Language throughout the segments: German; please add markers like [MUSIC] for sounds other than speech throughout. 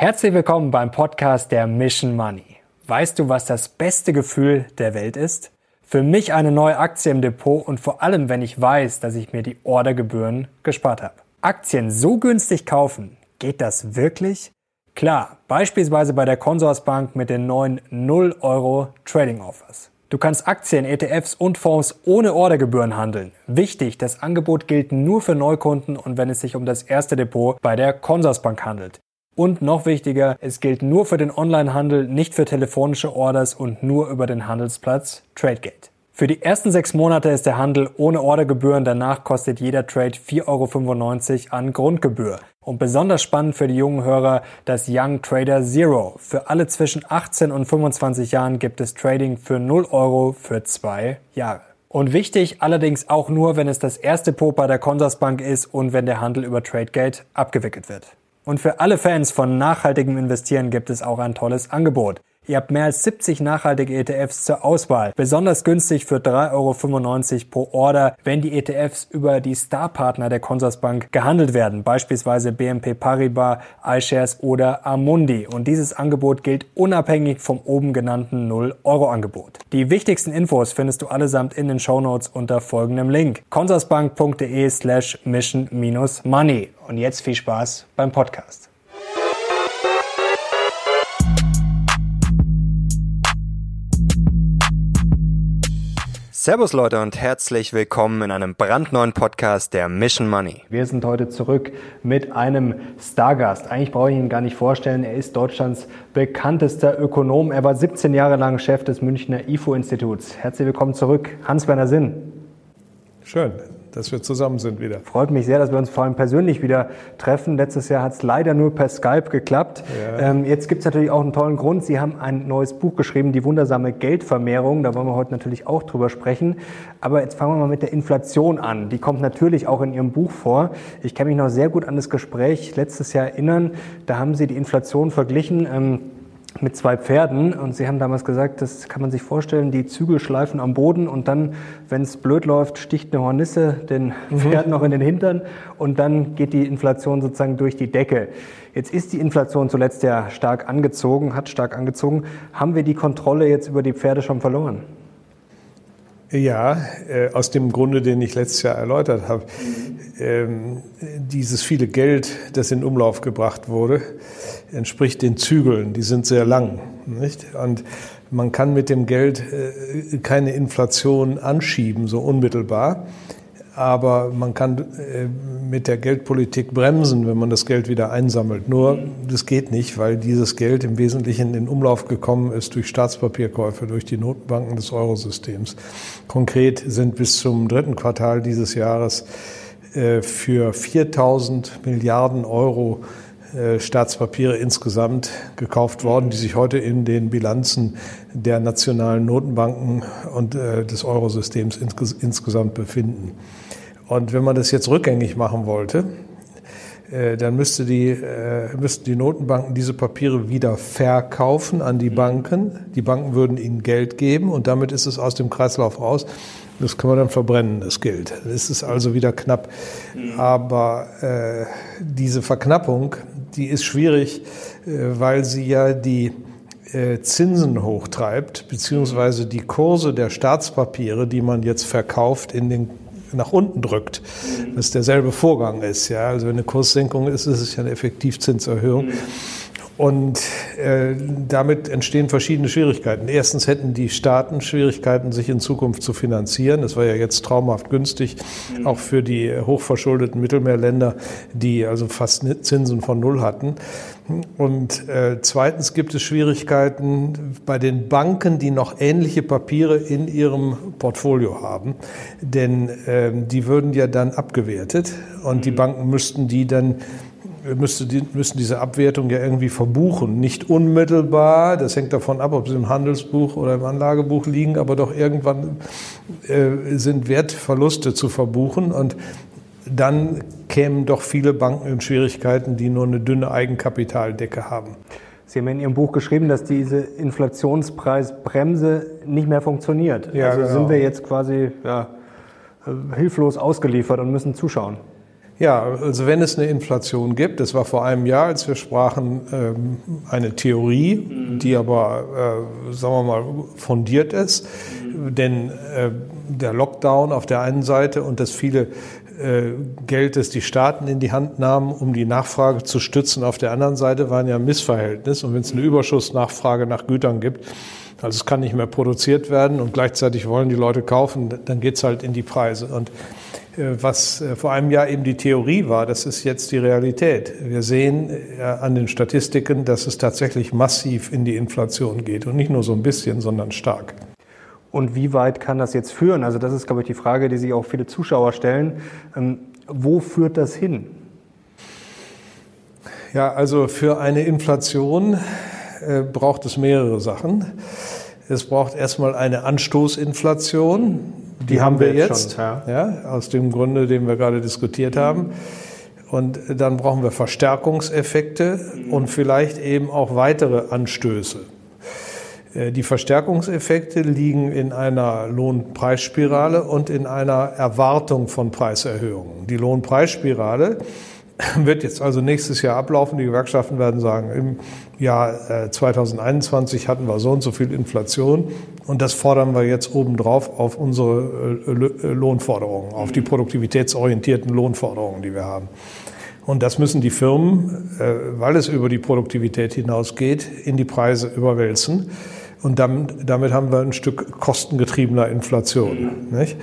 Herzlich willkommen beim Podcast der Mission Money. Weißt du, was das beste Gefühl der Welt ist? Für mich eine neue Aktie im Depot und vor allem, wenn ich weiß, dass ich mir die Ordergebühren gespart habe. Aktien so günstig kaufen, geht das wirklich? Klar, beispielsweise bei der Consorsbank mit den neuen 0 Euro Trading Offers. Du kannst Aktien, ETFs und Fonds ohne Ordergebühren handeln. Wichtig, das Angebot gilt nur für Neukunden und wenn es sich um das erste Depot bei der Consorsbank handelt. Und noch wichtiger, es gilt nur für den Onlinehandel, nicht für telefonische Orders und nur über den Handelsplatz TradeGate. Für die ersten sechs Monate ist der Handel ohne Ordergebühren, danach kostet jeder Trade 4,95 Euro an Grundgebühr. Und besonders spannend für die jungen Hörer das Young Trader Zero. Für alle zwischen 18 und 25 Jahren gibt es Trading für 0 Euro für zwei Jahre. Und wichtig allerdings auch nur, wenn es das erste bei der Consorsbank ist und wenn der Handel über TradeGate abgewickelt wird. Und für alle Fans von nachhaltigem Investieren gibt es auch ein tolles Angebot. Ihr habt mehr als 70 nachhaltige ETFs zur Auswahl. Besonders günstig für 3,95 Euro pro Order, wenn die ETFs über die Starpartner der Consorsbank gehandelt werden, beispielsweise BNP Paribas, iShares oder Amundi. Und dieses Angebot gilt unabhängig vom oben genannten 0-Euro-Angebot. Die wichtigsten Infos findest du allesamt in den Shownotes unter folgendem Link. consorsbank.de slash mission-money. Und jetzt viel Spaß beim Podcast. Servus Leute und herzlich willkommen in einem brandneuen Podcast der Mission Money. Wir sind heute zurück mit einem Stargast. Eigentlich brauche ich ihn gar nicht vorstellen. Er ist Deutschlands bekanntester Ökonom. Er war 17 Jahre lang Chef des Münchner IFO-Instituts. Herzlich willkommen zurück, Hans-Werner Sinn. Schön, dass wir zusammen sind wieder. Freut mich sehr, dass wir uns vor allem persönlich wieder treffen. Letztes Jahr hat es leider nur per Skype geklappt. Ja. Ähm, jetzt gibt es natürlich auch einen tollen Grund. Sie haben ein neues Buch geschrieben, Die wundersame Geldvermehrung. Da wollen wir heute natürlich auch drüber sprechen. Aber jetzt fangen wir mal mit der Inflation an. Die kommt natürlich auch in Ihrem Buch vor. Ich kann mich noch sehr gut an das Gespräch letztes Jahr erinnern. Da haben Sie die Inflation verglichen. Ähm, mit zwei Pferden und sie haben damals gesagt, das kann man sich vorstellen, die Zügel schleifen am Boden und dann, wenn es blöd läuft, sticht eine Hornisse den mhm. Pferd noch in den Hintern und dann geht die Inflation sozusagen durch die Decke. Jetzt ist die Inflation zuletzt ja stark angezogen, hat stark angezogen. Haben wir die Kontrolle jetzt über die Pferde schon verloren? Ja, äh, aus dem Grunde, den ich letztes Jahr erläutert habe. Ähm, dieses viele Geld, das in Umlauf gebracht wurde, entspricht den Zügeln. Die sind sehr lang. Nicht? Und man kann mit dem Geld äh, keine Inflation anschieben, so unmittelbar aber man kann äh, mit der Geldpolitik bremsen, wenn man das Geld wieder einsammelt. Nur das geht nicht, weil dieses Geld im Wesentlichen in Umlauf gekommen ist durch Staatspapierkäufe, durch die Notenbanken des Eurosystems. Konkret sind bis zum dritten Quartal dieses Jahres äh, für 4000 Milliarden Euro Staatspapiere insgesamt gekauft worden, die sich heute in den Bilanzen der nationalen Notenbanken und äh, des Eurosystems insgesamt befinden. Und wenn man das jetzt rückgängig machen wollte, äh, dann müsste die, müssten die Notenbanken diese Papiere wieder verkaufen an die Banken. Die Banken würden ihnen Geld geben und damit ist es aus dem Kreislauf raus. Das kann man dann verbrennen, das Geld. Das ist also wieder knapp. Aber äh, diese Verknappung, die ist schwierig, äh, weil sie ja die äh, Zinsen hochtreibt, beziehungsweise die Kurse der Staatspapiere, die man jetzt verkauft, in den nach unten drückt, was derselbe Vorgang ist. Ja, also wenn eine Kurssenkung ist, ist es ja eine Effektivzinserhöhung. Und äh, damit entstehen verschiedene Schwierigkeiten. Erstens hätten die Staaten Schwierigkeiten, sich in Zukunft zu finanzieren. Das war ja jetzt traumhaft günstig, auch für die hochverschuldeten Mittelmeerländer, die also fast Zinsen von Null hatten. Und äh, zweitens gibt es Schwierigkeiten bei den Banken, die noch ähnliche Papiere in ihrem Portfolio haben. Denn äh, die würden ja dann abgewertet und die Banken müssten die dann müsste die, müssen diese Abwertung ja irgendwie verbuchen. Nicht unmittelbar, das hängt davon ab, ob sie im Handelsbuch oder im Anlagebuch liegen, aber doch irgendwann äh, sind Wertverluste zu verbuchen und dann kämen doch viele Banken in Schwierigkeiten, die nur eine dünne Eigenkapitaldecke haben. Sie haben in Ihrem Buch geschrieben, dass diese Inflationspreisbremse nicht mehr funktioniert. Ja, also genau. sind wir jetzt quasi ja, hilflos ausgeliefert und müssen zuschauen. Ja, also wenn es eine Inflation gibt, das war vor einem Jahr, als wir sprachen, ähm, eine Theorie, die aber, äh, sagen wir mal, fundiert ist. Denn äh, der Lockdown auf der einen Seite und das viele äh, Geld, das die Staaten in die Hand nahmen, um die Nachfrage zu stützen, auf der anderen Seite waren ja ein Missverhältnis. Und wenn es eine Überschussnachfrage nach Gütern gibt, also es kann nicht mehr produziert werden und gleichzeitig wollen die Leute kaufen, dann geht's halt in die Preise. Und äh, was äh, vor einem Jahr eben die Theorie war, das ist jetzt die Realität. Wir sehen an den Statistiken, dass es tatsächlich massiv in die Inflation geht und nicht nur so ein bisschen, sondern stark. Und wie weit kann das jetzt führen? Also das ist, glaube ich, die Frage, die sich auch viele Zuschauer stellen. Ähm, wo führt das hin? Ja, also für eine Inflation äh, braucht es mehrere Sachen. Es braucht erstmal eine Anstoßinflation. Die, die haben wir jetzt, schon, ja. ja. aus dem Grunde, den wir gerade diskutiert haben. Und dann brauchen wir Verstärkungseffekte und vielleicht eben auch weitere Anstöße. Äh, die Verstärkungseffekte liegen in einer Lohnpreisspirale und in einer Erwartung von Preiserhöhungen. Die Lohnpreisspirale [LAUGHS] wird jetzt also nächstes Jahr ablaufen. Die Gewerkschaften werden sagen, im Jahr 2021 äh, hatten wir so und so viel Inflation und das fordern wir jetzt obendrauf auf unsere äh, Lohnforderungen, auf die produktivitätsorientierten Lohnforderungen, die wir haben. Und das müssen die Firmen, weil es über die Produktivität hinausgeht, in die Preise überwälzen. Und damit, haben wir ein Stück kostengetriebener Inflation, nicht?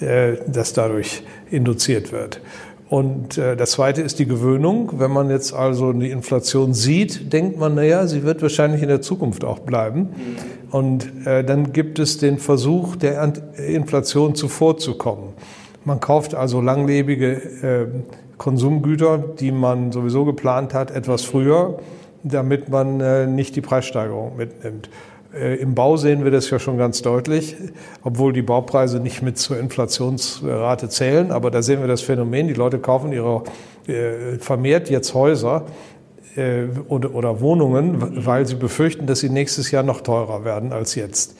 Äh, das dadurch induziert wird. Und äh, das Zweite ist die Gewöhnung. Wenn man jetzt also die Inflation sieht, denkt man, naja, sie wird wahrscheinlich in der Zukunft auch bleiben. Und äh, dann gibt es den Versuch, der Inflation zuvorzukommen. Man kauft also langlebige äh, Konsumgüter, die man sowieso geplant hat, etwas früher, damit man nicht die Preissteigerung mitnimmt. Äh, Im Bau sehen wir das ja schon ganz deutlich, obwohl die Baupreise nicht mit zur Inflationsrate zählen. Aber da sehen wir das Phänomen, die Leute kaufen ihre äh, vermehrt jetzt Häuser äh, oder, oder Wohnungen, weil sie befürchten, dass sie nächstes Jahr noch teurer werden als jetzt.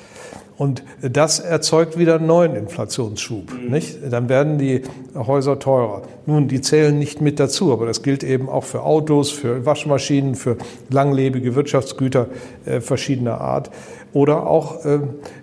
Und das erzeugt wieder einen neuen Inflationsschub. Mhm. Nicht? Dann werden die Häuser teurer. Nun, die zählen nicht mit dazu, aber das gilt eben auch für Autos, für Waschmaschinen, für langlebige Wirtschaftsgüter äh, verschiedener Art oder auch äh,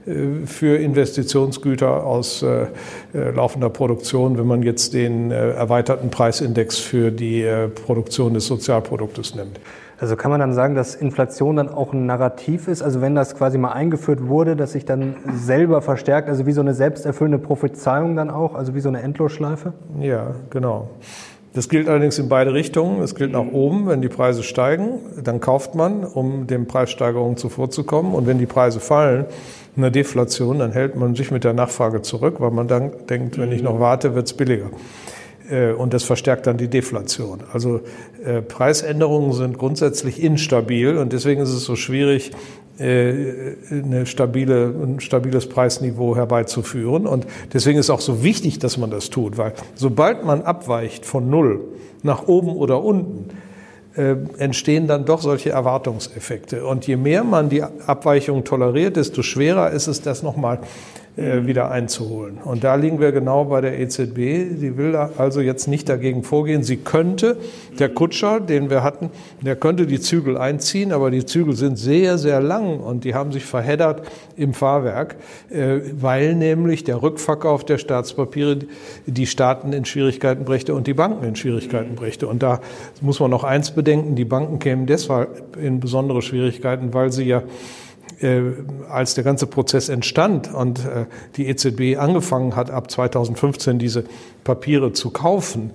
äh für Investitionsgüter aus äh, äh, laufender Produktion, wenn man jetzt den äh, erweiterten Preisindex für die Produktion des Sozialproduktes nimmt. Also kann man dann sagen, dass Inflation dann auch ein Narrativ ist? Also wenn das quasi mal eingeführt wurde, dass sich dann selber verstärkt, also wie so eine selbsterfüllende Prophezeiung dann auch, also wie so eine Endlosschleife? Ja, genau. Das gilt allerdings in beide Richtungen. Es gilt nach oben, wenn die Preise steigen, dann kauft man, um den Preissteigerungen zuvorzukommen. Und wenn die Preise fallen, eine Deflation, dann hält man sich mit der Nachfrage zurück, weil man dann denkt, wenn ich noch warte, wird es billiger. Äh, und das verstärkt dann die Deflation. Also äh, Preisänderungen sind grundsätzlich instabil und deswegen ist es so schwierig, äh, eine stabile, ein stabiles Preisniveau herbeizuführen. Und deswegen ist auch so wichtig, dass man das tut, weil sobald man abweicht von Null nach oben oder unten, entstehen dann doch solche Erwartungseffekte. Und je mehr man die Abweichung toleriert, desto schwerer ist es, das nochmal äh, wieder einzuholen. Und da liegen wir genau bei der EZB. Sie will also jetzt nicht dagegen vorgehen. Sie könnte, der Kutscher, den wir hatten, der könnte die Zügel einziehen, aber die Zügel sind sehr, sehr lang und die haben sich verheddert im Fahrwerk, äh, weil nämlich der Rückverkauf der Staatspapiere die Staaten in Schwierigkeiten brächte und die Banken in Schwierigkeiten brächte. Und da muss man noch eins bedenken, die Banken kämen deshalb in besondere Schwierigkeiten, weil sie ja äh, als der ganze Prozess entstand und äh, die EZB angefangen hat, ab 2015 diese Papiere zu kaufen,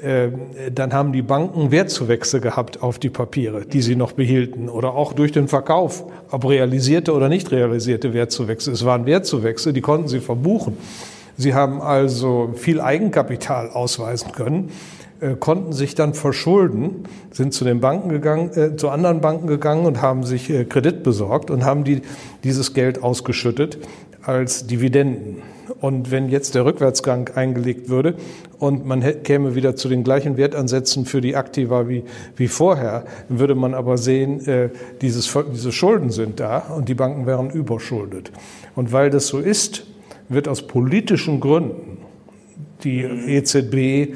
äh, dann haben die Banken Wertzuwächse gehabt auf die Papiere, die sie noch behielten oder auch durch den Verkauf, ob realisierte oder nicht realisierte Wertzuwächse. Es waren Wertzuwächse, die konnten sie verbuchen. Sie haben also viel Eigenkapital ausweisen können konnten sich dann verschulden, sind zu den Banken gegangen, äh, zu anderen Banken gegangen und haben sich äh, Kredit besorgt und haben die, dieses Geld ausgeschüttet als Dividenden. Und wenn jetzt der Rückwärtsgang eingelegt würde und man käme wieder zu den gleichen Wertansätzen für die Aktiva wie, wie vorher, dann würde man aber sehen, äh, dieses, diese Schulden sind da und die Banken wären überschuldet. Und weil das so ist, wird aus politischen Gründen die EZB äh,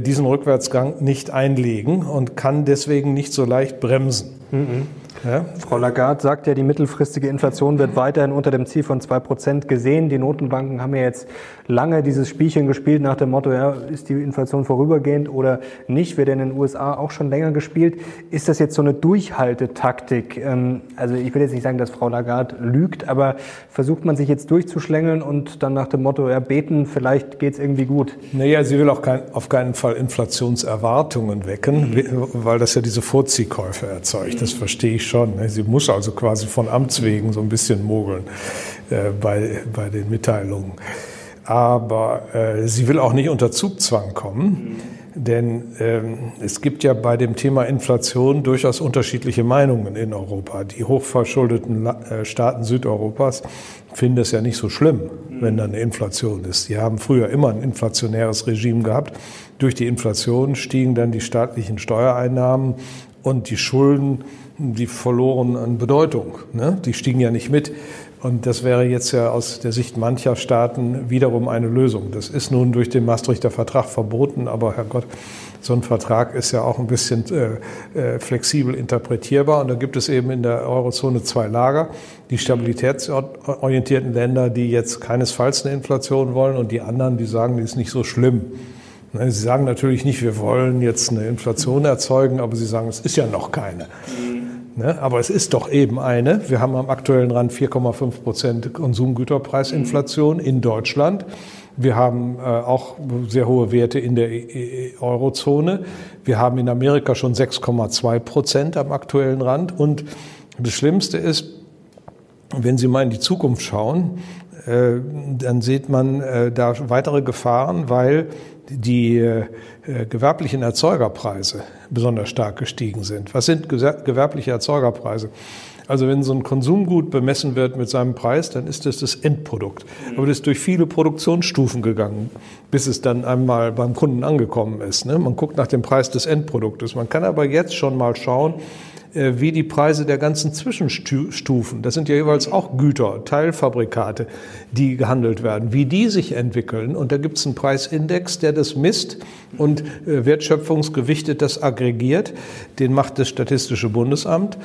diesen Rückwärtsgang nicht einlegen und kann deswegen nicht so leicht bremsen. Mhm. Ja. Frau Lagarde sagt ja, die mittelfristige Inflation wird weiterhin unter dem Ziel von zwei Prozent gesehen. Die Notenbanken haben ja jetzt lange dieses Spielchen gespielt nach dem Motto, ja, ist die Inflation vorübergehend oder nicht, wird in den USA auch schon länger gespielt. Ist das jetzt so eine Durchhaltetaktik? Ähm, also ich will jetzt nicht sagen, dass Frau Lagarde lügt, aber versucht man sich jetzt durchzuschlängeln und dann nach dem Motto, ja, beten, vielleicht geht's irgendwie gut? Naja, sie will auch kein, auf keinen Fall Inflationserwartungen wecken, weil das ja diese Vorziehkäufe erzeugt. Das verstehe ich schon schon. Ne? Sie muss also quasi von Amts wegen so ein bisschen mogeln äh, bei, bei den Mitteilungen. Aber äh, sie will auch nicht unter Zugzwang kommen. Denn ähm, es gibt ja bei dem Thema Inflation durchaus unterschiedliche Meinungen in Europa. Die hochverschuldeten äh, Staaten Südeuropas finden es ja nicht so schlimm, wenn da eine Inflation ist. Die haben früher immer ein inflationäres Regime gehabt. Durch die Inflation stiegen dann die staatlichen Steuereinnahmen und die Schulden die verloren an Bedeutung. Ne? Die stiegen ja nicht mit. Und das wäre jetzt ja aus der Sicht mancher Staaten wiederum eine Lösung. Das ist nun durch den Maastrichter Vertrag verboten, aber Herrgott, so ein Vertrag ist ja auch ein bisschen äh, äh, flexibel interpretierbar. Und da gibt es eben in der Eurozone zwei Lager. Die stabilitätsorientierten Länder, die jetzt keinesfalls eine Inflation wollen und die anderen, die sagen, die ist nicht so schlimm. Ne, sie sagen natürlich nicht, wir wollen jetzt eine Inflation erzeugen, aber sie sagen, es ist ja noch keine. Ne? Aber es ist doch eben eine. Wir haben am aktuellen Rand 4,5 Prozent Konsumgüterpreisinflation in Deutschland. Wir haben äh, auch sehr hohe Werte in der e-, e-, Eurozone. Wir haben in Amerika schon 6,2 Prozent am aktuellen Rand. Und das Schlimmste ist, wenn Sie mal in die Zukunft schauen, äh, dann sieht man äh, da weitere Gefahren, weil die äh, gewerblichen Erzeugerpreise besonders stark gestiegen sind. Was sind gewerbliche Erzeugerpreise? Also wenn so ein Konsumgut bemessen wird mit seinem Preis, dann ist das das Endprodukt. Aber das ist durch viele Produktionsstufen gegangen, bis es dann einmal beim Kunden angekommen ist. Ne? Man guckt nach dem Preis des Endproduktes. Man kann aber jetzt schon mal schauen, wie die Preise der ganzen Zwischenstufen, das sind ja jeweils auch Güter, Teilfabrikate, die gehandelt werden, wie die sich entwickeln. Und da gibt es einen Preisindex, der das misst und äh, wertschöpfungsgewichtet das aggregiert. Den macht das Statistische Bundesamt.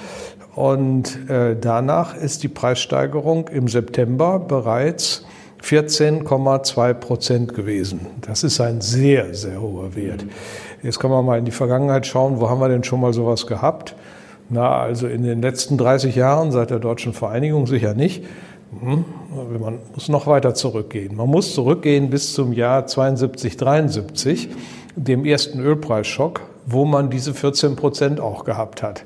Und äh, danach ist die Preissteigerung im September bereits 14,2 Prozent gewesen. Das ist ein sehr, sehr hoher Wert. Jetzt kann man mal in die Vergangenheit schauen, wo haben wir denn schon mal sowas gehabt? Na, also in den letzten 30 Jahren seit der deutschen Vereinigung sicher nicht. Hm, man muss noch weiter zurückgehen. Man muss zurückgehen bis zum Jahr 72, 73, dem ersten Ölpreisschock, wo man diese 14 Prozent auch gehabt hat.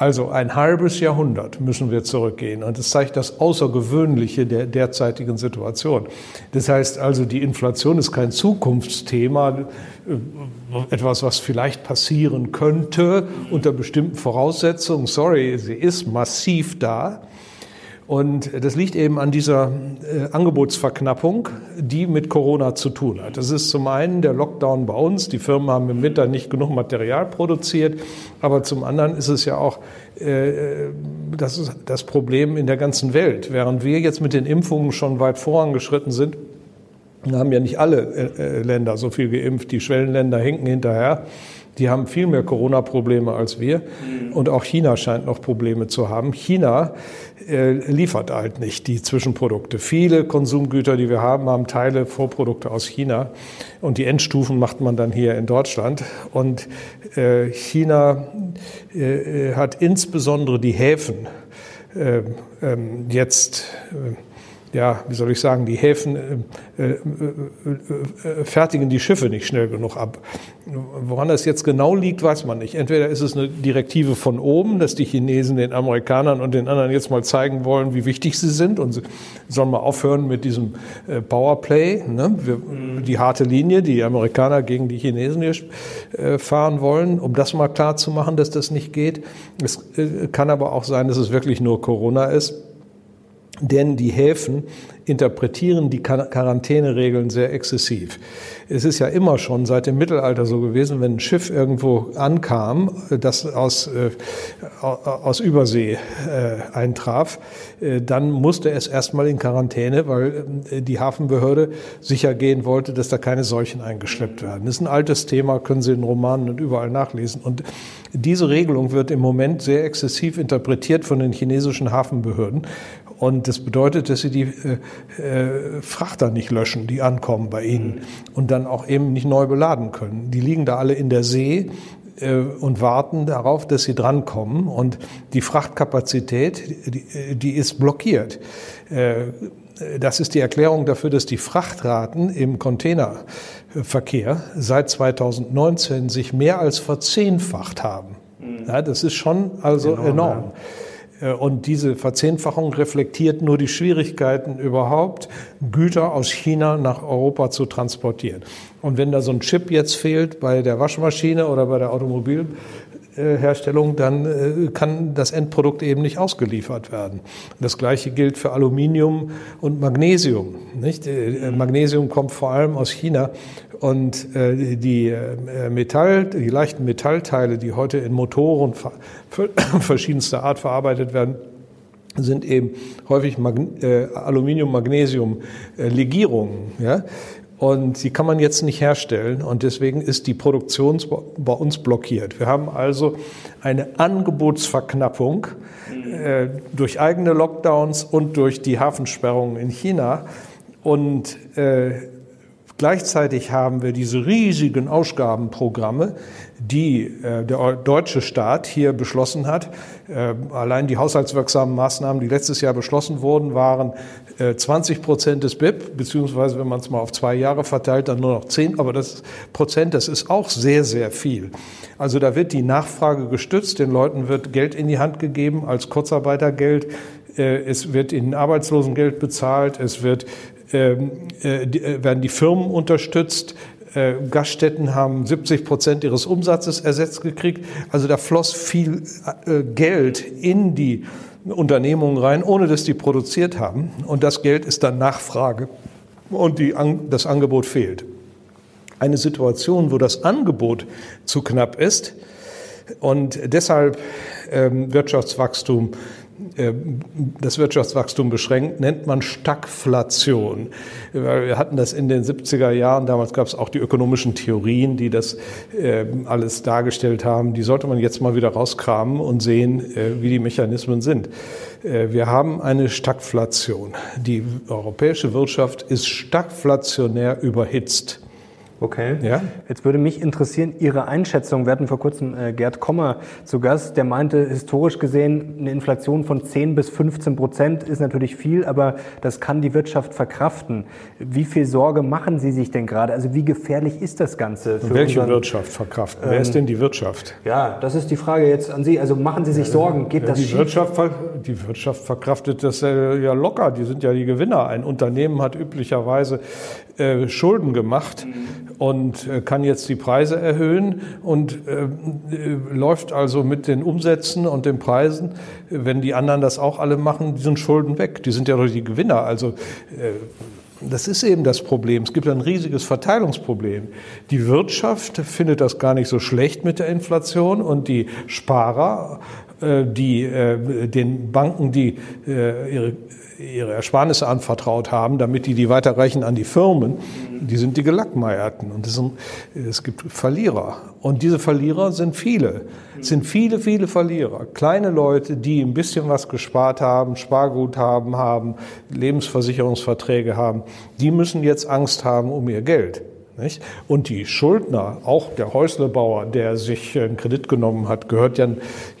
Also ein halbes Jahrhundert müssen wir zurückgehen. Und das zeigt das Außergewöhnliche der derzeitigen Situation. Das heißt also, die Inflation ist kein Zukunftsthema, äh, etwas, was vielleicht passieren könnte unter bestimmten Voraussetzungen. Sorry, sie ist massiv da. Und das liegt eben an dieser äh, Angebotsverknappung, die mit Corona zu tun hat. Das ist zum einen der Lockdown bei uns. Die Firmen haben im Winter nicht genug Material produziert. Aber zum anderen ist es ja auch äh, das, ist das Problem in der ganzen Welt. Während wir jetzt mit den Impfungen schon weit vorangeschritten sind, haben ja nicht alle äh, äh Länder so viel geimpft. Die Schwellenländer hinken hinterher. Die haben viel mehr Corona-Probleme als wir. Und auch China scheint noch Probleme zu haben. China äh, liefert halt nicht die Zwischenprodukte. Viele Konsumgüter, die wir haben, haben Teile, Vorprodukte aus China. Und die Endstufen macht man dann hier in Deutschland. Und äh, China äh, hat insbesondere die Häfen äh, ähm, jetzt ja, wie soll ich sagen, die Häfen äh, äh, äh, fertigen die Schiffe nicht schnell genug ab. Woran das jetzt genau liegt, weiß man nicht. Entweder ist es eine Direktive von oben, dass die Chinesen den Amerikanern und den anderen jetzt mal zeigen wollen, wie wichtig sie sind und sie sollen mal aufhören mit diesem äh, Powerplay, ne? Wir, die harte Linie, die Amerikaner gegen die Chinesen hier äh, fahren wollen, um das mal klar zu machen, dass das nicht geht. Es äh, kann aber auch sein, dass es wirklich nur Corona ist denn die Häfen interpretieren die Quarantäneregeln sehr exzessiv. Es ist ja immer schon seit dem Mittelalter so gewesen, wenn ein Schiff irgendwo ankam, das aus, äh, aus Übersee äh, eintraf, äh, dann musste es erstmal in Quarantäne, weil äh, die Hafenbehörde sicher gehen wollte, dass da keine Seuchen eingeschleppt werden. Das ist ein altes Thema, können Sie in Romanen und überall nachlesen. Und diese Regelung wird im Moment sehr exzessiv interpretiert von den chinesischen Hafenbehörden. Und das bedeutet, dass sie die äh, äh, Frachter nicht löschen, die ankommen bei ihnen und dann auch eben nicht neu beladen können. Die liegen da alle in der See äh, und warten darauf, dass sie drankommen. Und die Frachtkapazität, die, die ist blockiert. Äh, das ist die Erklärung dafür, dass die Frachtraten im Containerverkehr seit 2019 sich mehr als verzehnfacht haben. Ja, das ist schon also enorm. enorm. Ja. Äh, und diese Verzehnfachung reflektiert nur die Schwierigkeiten überhaupt, Güter aus China nach Europa zu transportieren. Und wenn da so ein Chip jetzt fehlt bei der Waschmaschine oder bei der Automobilherstellung, dann äh, kann das Endprodukt eben nicht ausgeliefert werden. Das Gleiche gilt für Aluminium und Magnesium. Nicht? Äh, Magnesium kommt vor allem aus China und äh, die äh, Metall, die leichten Metallteile, die heute in Motoren [COUGHS] verschiedenster Art verarbeitet werden, sind eben häufig Mag äh, Aluminium-Magnesium-Legierungen. Ja? Und die kann man jetzt nicht herstellen und deswegen ist die Produktion bei uns blockiert. Wir haben also eine Angebotsverknappung äh, durch eigene Lockdowns und durch die Hafensperrungen in China. Und äh, Gleichzeitig haben wir diese riesigen Ausgabenprogramme, die äh, der deutsche Staat hier beschlossen hat. Äh, allein die haushaltswirksamen Maßnahmen, die letztes Jahr beschlossen wurden, waren äh, 20 Prozent des BIP, beziehungsweise wenn man es mal auf zwei Jahre verteilt, dann nur noch 10. Aber das Prozent, das ist auch sehr, sehr viel. Also da wird die Nachfrage gestützt, den Leuten wird Geld in die Hand gegeben als Kurzarbeitergeld. Äh, es wird ihnen Arbeitslosengeld bezahlt, es wird äh, äh, werden die Firmen unterstützt. Äh, Gaststätten haben 70 Prozent ihres Umsatzes ersetzt gekriegt. Also da floss viel Geld in die Unternehmungen rein, ohne dass die produziert haben. Und das Geld ist dann Nachfrage und die, das Angebot fehlt. Eine Situation, wo das Angebot zu knapp ist und deshalb ähm, Wirtschaftswachstum äh, das Wirtschaftswachstum beschränkt, nennt man Stagflation. Wir hatten das in den 70er Jahren, damals gab es auch die ökonomischen Theorien, die das äh, alles dargestellt haben. Die sollte man jetzt mal wieder rauskramen und sehen, äh, wie die Mechanismen sind. Wir haben eine Stagflation. Die europäische Wirtschaft ist stagflationär überhitzt. Okay. Ja? Jetzt würde mich interessieren, Ihre Einschätzung. Wir hatten vor kurzem äh, Gerd Kommer zu Gast, der meinte, historisch gesehen, eine Inflation von 10 bis 15 Prozent ist natürlich viel, aber das kann die Wirtschaft verkraften. Wie viel Sorge machen Sie sich denn gerade? Also wie gefährlich ist das Ganze? Für Welche unseren, Wirtschaft verkraften? Ähm, Wer ist denn die Wirtschaft? Ja, das ist die Frage jetzt an Sie. Also machen Sie sich Sorgen? Geht das die schief? Wirtschaft, die Wirtschaft verkraftet das ja locker. Die sind ja die Gewinner. Ein Unternehmen hat üblicherweise äh, Schulden gemacht. Und äh, kann jetzt die Preise erhöhen und äh, äh, läuft also mit den Umsätzen und den Preisen, wenn die anderen das auch alle machen, die sind Schulden weg. Die sind ja doch die Gewinner. Also äh, das ist eben das Problem. Es gibt ein riesiges Verteilungsproblem. Die Wirtschaft findet das gar nicht so schlecht mit der Inflation und die Sparer, die den Banken, die ihre ihre Ersparnisse anvertraut haben, damit die die weiterreichen an die Firmen, die sind die Gelackmeierten. Und es, sind, es gibt Verlierer. Und diese Verlierer sind viele. Es sind viele, viele Verlierer. Kleine Leute, die ein bisschen was gespart haben, Sparguthaben haben, Lebensversicherungsverträge haben, die müssen jetzt Angst haben um ihr Geld. Nicht? Und die Schuldner, auch der Häuslebauer, der sich einen Kredit genommen hat, gehört ja,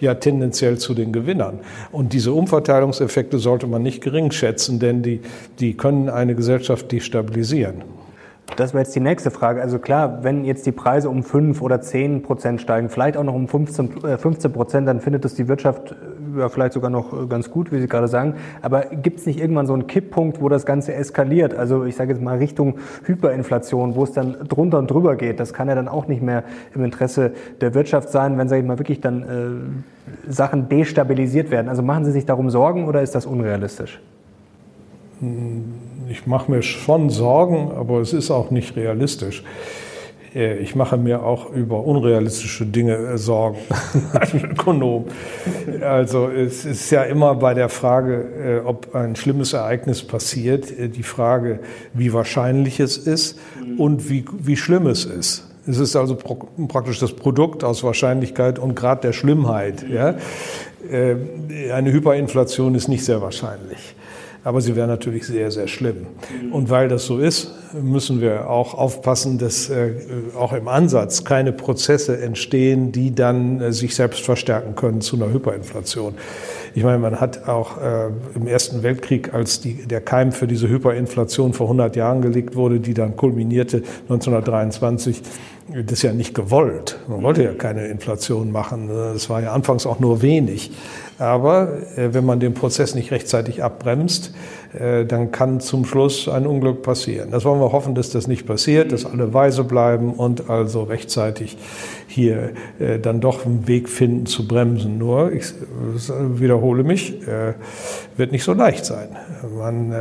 ja tendenziell zu den Gewinnern. Und diese Umverteilungseffekte sollte man nicht gering schätzen, denn die, die können eine Gesellschaft destabilisieren. Das wäre jetzt die nächste Frage. Also klar, wenn jetzt die Preise um 5 oder 10 Prozent steigen, vielleicht auch noch um 15, 15 äh, Prozent, dann findet es die Wirtschaft ja, vielleicht sogar noch äh, ganz gut, wie Sie gerade sagen. Aber gibt es nicht irgendwann so einen Kipppunkt, wo das Ganze eskaliert? Also ich sage jetzt mal Richtung Hyperinflation, wo es dann drunter und drüber geht. Das kann ja dann auch nicht mehr im Interesse der Wirtschaft sein, wenn, sage ich mal, wirklich dann äh, Sachen destabilisiert werden. Also machen Sie sich darum Sorgen oder ist das unrealistisch? Ich mache mir schon Sorgen, aber es ist auch nicht realistisch. Äh, ich mache mir auch über unrealistische Dinge äh, Sorgen [LAUGHS] als Ökonom. Also es ist ja immer bei der Frage, äh, ob ein schlimmes Ereignis passiert, die Frage, wie wahrscheinlich es ist und wie, wie schlimm es ist. Es ist also praktisch das Produkt aus Wahrscheinlichkeit und Grad der Schlimmheit. Ja? Eine Hyperinflation ist nicht sehr wahrscheinlich aber sie wäre natürlich sehr, sehr schlimm. Und weil das so ist, müssen wir auch aufpassen, dass äh, auch im Ansatz keine Prozesse entstehen, die dann äh, sich selbst verstärken können zu einer Hyperinflation. Ich meine, man hat auch äh, im Ersten Weltkrieg, als die, der Keim für diese Hyperinflation vor 100 Jahren gelegt wurde, die dann kulminierte 1923, das ist ja nicht gewollt. Man wollte ja keine Inflation machen. Es war ja anfangs auch nur wenig. Aber äh, wenn man den Prozess nicht rechtzeitig abbremst, äh, dann kann zum Schluss ein Unglück passieren. Das wollen wir hoffen, dass das nicht passiert, dass alle weise bleiben und also rechtzeitig hier äh, dann doch einen Weg finden zu bremsen. Nur, ich wiederhole mich, wird nicht so leicht sein. Man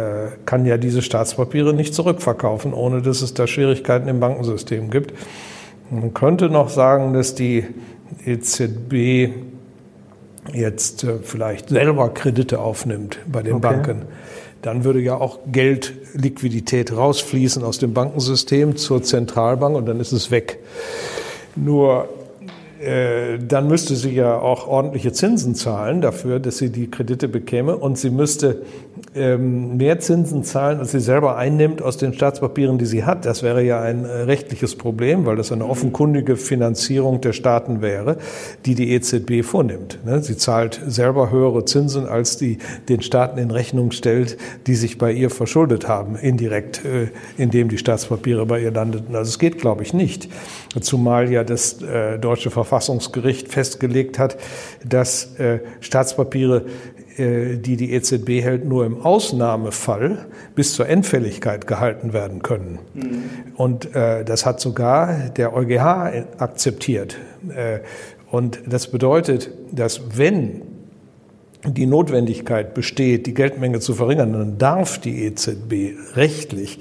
kann ja diese Staatspapiere nicht zurückverkaufen, ohne dass es da Schwierigkeiten im Bankensystem gibt. Man könnte noch sagen, dass die EZB jetzt äh, vielleicht selber Kredite aufnimmt bei den okay. Banken, dann würde ja auch Geld, Liquidität rausfließen aus dem Bankensystem zur Zentralbank und dann ist es weg. Nur dann müsste sie ja auch ordentliche Zinsen zahlen dafür, dass sie die Kredite bekäme. Und sie müsste ähm, mehr Zinsen zahlen, als sie selber einnimmt aus den Staatspapieren, die sie hat. Das wäre ja ein äh, rechtliches Problem, weil das eine offenkundige Finanzierung der Staaten wäre, die die EZB vornimmt. Ne? Sie zahlt selber höhere Zinsen, als die den Staaten in Rechnung stellt, die sich bei ihr verschuldet haben, indirekt, äh, indem die Staatspapiere bei ihr landeten. Also es geht, glaube ich, nicht. Zumal ja das deutsche Verfahren Verfassungsgericht festgelegt hat, dass äh, Staatspapiere, äh, die die EZB hält, nur im Ausnahmefall bis zur Endfälligkeit gehalten werden können. Mhm. Und äh, das hat sogar der EuGH akzeptiert. Äh, und das bedeutet, dass wenn die Notwendigkeit besteht, die Geldmenge zu verringern, dann darf die EZB rechtlich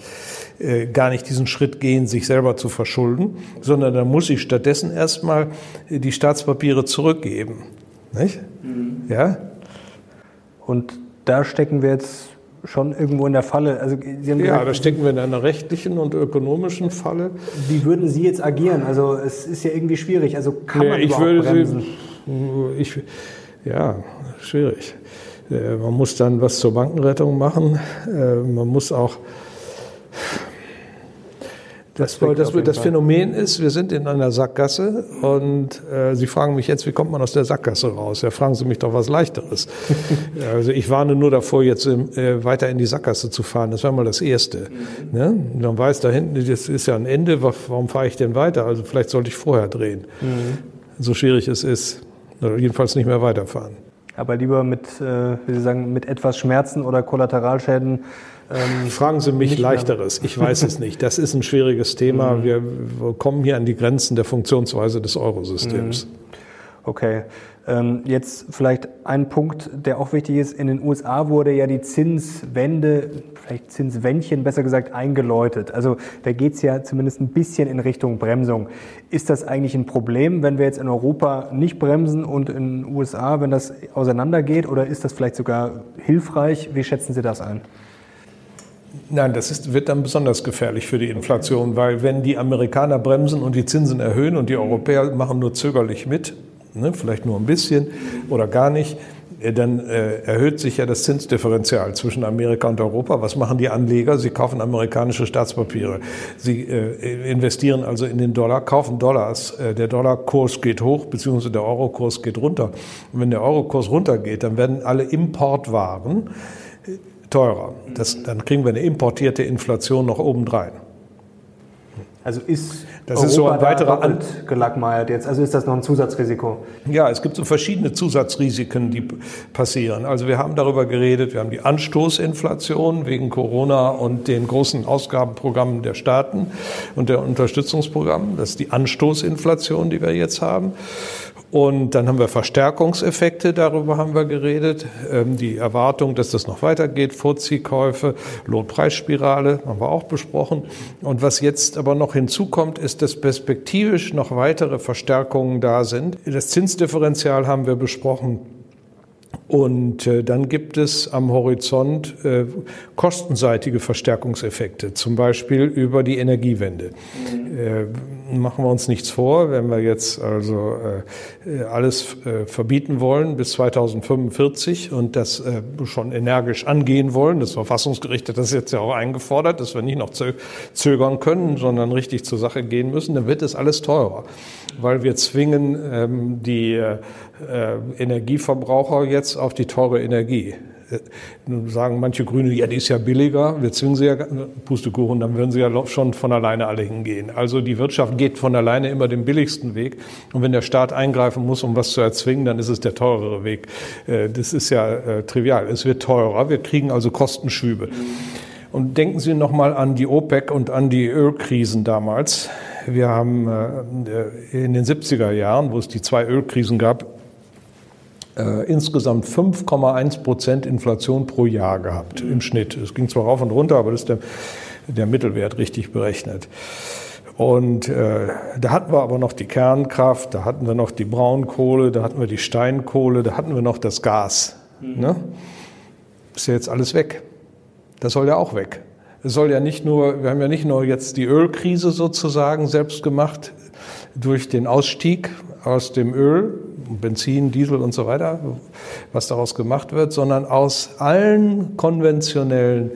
äh, gar nicht diesen Schritt gehen, sich selber zu verschulden, sondern dann muss sie stattdessen erstmal die Staatspapiere zurückgeben. Nicht? Mhm. Ja? Und da stecken wir jetzt schon irgendwo in der Falle. Also Sie haben ja, da stecken wir in einer rechtlichen und ökonomischen Falle. Wie würden Sie jetzt agieren? Also es ist ja irgendwie schwierig. Also kann nee, man ich würde bremsen? Sie, ich, ja, schwierig. Äh, man muss dann was zur Bankenrettung machen. Äh, man muss auch das, das, das Phänomen ist, wir sind in einer Sackgasse und äh, Sie fragen mich jetzt, wie kommt man aus der Sackgasse raus? Ja, fragen Sie mich doch was Leichteres. [LAUGHS] also ich warne nur davor, jetzt äh, weiter in die Sackgasse zu fahren. Das wäre mal das Erste. Mhm. Ne? Man weiß da hinten, das ist ja ein Ende, warum fahre ich denn weiter? Also vielleicht sollte ich vorher drehen. Mhm. So schwierig es ist. Oder jedenfalls nicht mehr weiterfahren. Aber lieber mit, äh, wie Sie sagen, mit etwas Schmerzen oder Kollateralschäden ähm, Fragen Sie mich leichteres. Ich weiß es nicht. Das ist ein schwieriges Thema. Mhm. Wir, wir, kommen hier an die Grenzen der Funktionsweise des Eurosystems. Mhm. Okay. Ähm, jetzt vielleicht ein Punkt, der auch wichtig ist. In den USA wurde ja die Zinswende, vielleicht Zinswändchen besser gesagt, eingeläutet. Also da geht es ja zumindest ein bisschen in Richtung Bremsung. Ist das eigentlich ein Problem, wenn wir jetzt in Europa nicht bremsen und in den USA, wenn das auseinandergeht? Oder ist das vielleicht sogar hilfreich? Wie schätzen Sie das ein? Nein, das ist, wird dann besonders gefährlich für die Inflation, weil wenn die Amerikaner bremsen und die Zinsen erhöhen und die Europäer machen nur zögerlich mit, ne, vielleicht nur ein bisschen oder gar nicht, dann äh, erhöht sich ja das Zinsdifferenzial zwischen Amerika und Europa. Was machen die Anleger? Sie kaufen amerikanische Staatspapiere. Sie äh, investieren also in den Dollar, kaufen Dollars. Äh, der Dollarkurs geht hoch, beziehungsweise der Eurokurs geht runter. Und wenn der Eurokurs runtergeht, dann werden alle Importwaren teurer. Das, dann kriegen wir eine importierte Inflation noch obendrein. Also ist das Europa ist so ein weiterer An gelackmeiert jetzt. Also ist das noch ein Zusatzrisiko? Ja, es gibt so verschiedene Zusatzrisiken, die passieren. Also wir haben darüber geredet, wir haben die Anstoßinflation wegen Corona und den großen Ausgabenprogrammen der Staaten und der Unterstützungsprogramme. Das ist die Anstoßinflation, die wir jetzt haben. Und dann haben wir Verstärkungseffekte, darüber haben wir geredet. Ähm, die Erwartung, dass das noch weitergeht, Vorziehkäufe, Lohnpreisspirale, haben wir auch besprochen. Und was jetzt aber noch hinzukommt, ist, dass perspektivisch noch weitere Verstärkungen da sind. Das Zinsdifferenzial haben wir besprochen. Und äh, dann gibt es am Horizont äh, kostenseitige Verstärkungseffekte, zum Beispiel über die Energiewende. Äh, machen wir uns nichts vor, wenn wir jetzt also äh, alles äh, verbieten wollen bis 2045 und das schon energisch angehen wollen, das Verfassungsgericht hat das jetzt ja auch eingefordert, dass wir nicht noch zögern können, sondern richtig zur Sache gehen müssen, dann wird es alles teurer, weil wir zwingen ähm, die äh, Energieverbraucher jetzt auf die teure Energie. Nun sagen manche Grüne, ja, die ist ja billiger, wir zwingen sie ja, Pustekuchen, dann würden sie ja schon von alleine alle hingehen. Also die Wirtschaft geht von alleine immer den billigsten Weg. Und wenn der Staat eingreifen muss, um was zu erzwingen, dann ist es der teurere Weg. Äh, das ist ja äh, trivial. Es wird teurer, wir kriegen also Kostenschübe. Und denken Sie nochmal an die OPEC und an die Ölkrisen damals. Wir haben äh, in den 70er Jahren, wo es die zwei Ölkrisen gab, äh, insgesamt 5,1 Prozent Inflation pro Jahr gehabt im Schnitt. Es ging zwar rauf und runter, aber das ist der, der Mittelwert richtig berechnet. Und äh, da hatten wir aber noch die Kernkraft, da hatten wir noch die Braunkohle, da hatten wir die Steinkohle, da hatten wir noch das Gas. Mhm. Ne? Ist ja jetzt alles weg. Das soll ja auch weg. Es soll ja nicht nur, wir haben ja nicht nur jetzt die Ölkrise sozusagen selbst gemacht durch den Ausstieg aus dem Öl, Benzin, Diesel und so weiter, was daraus gemacht wird, sondern aus allen konventionellen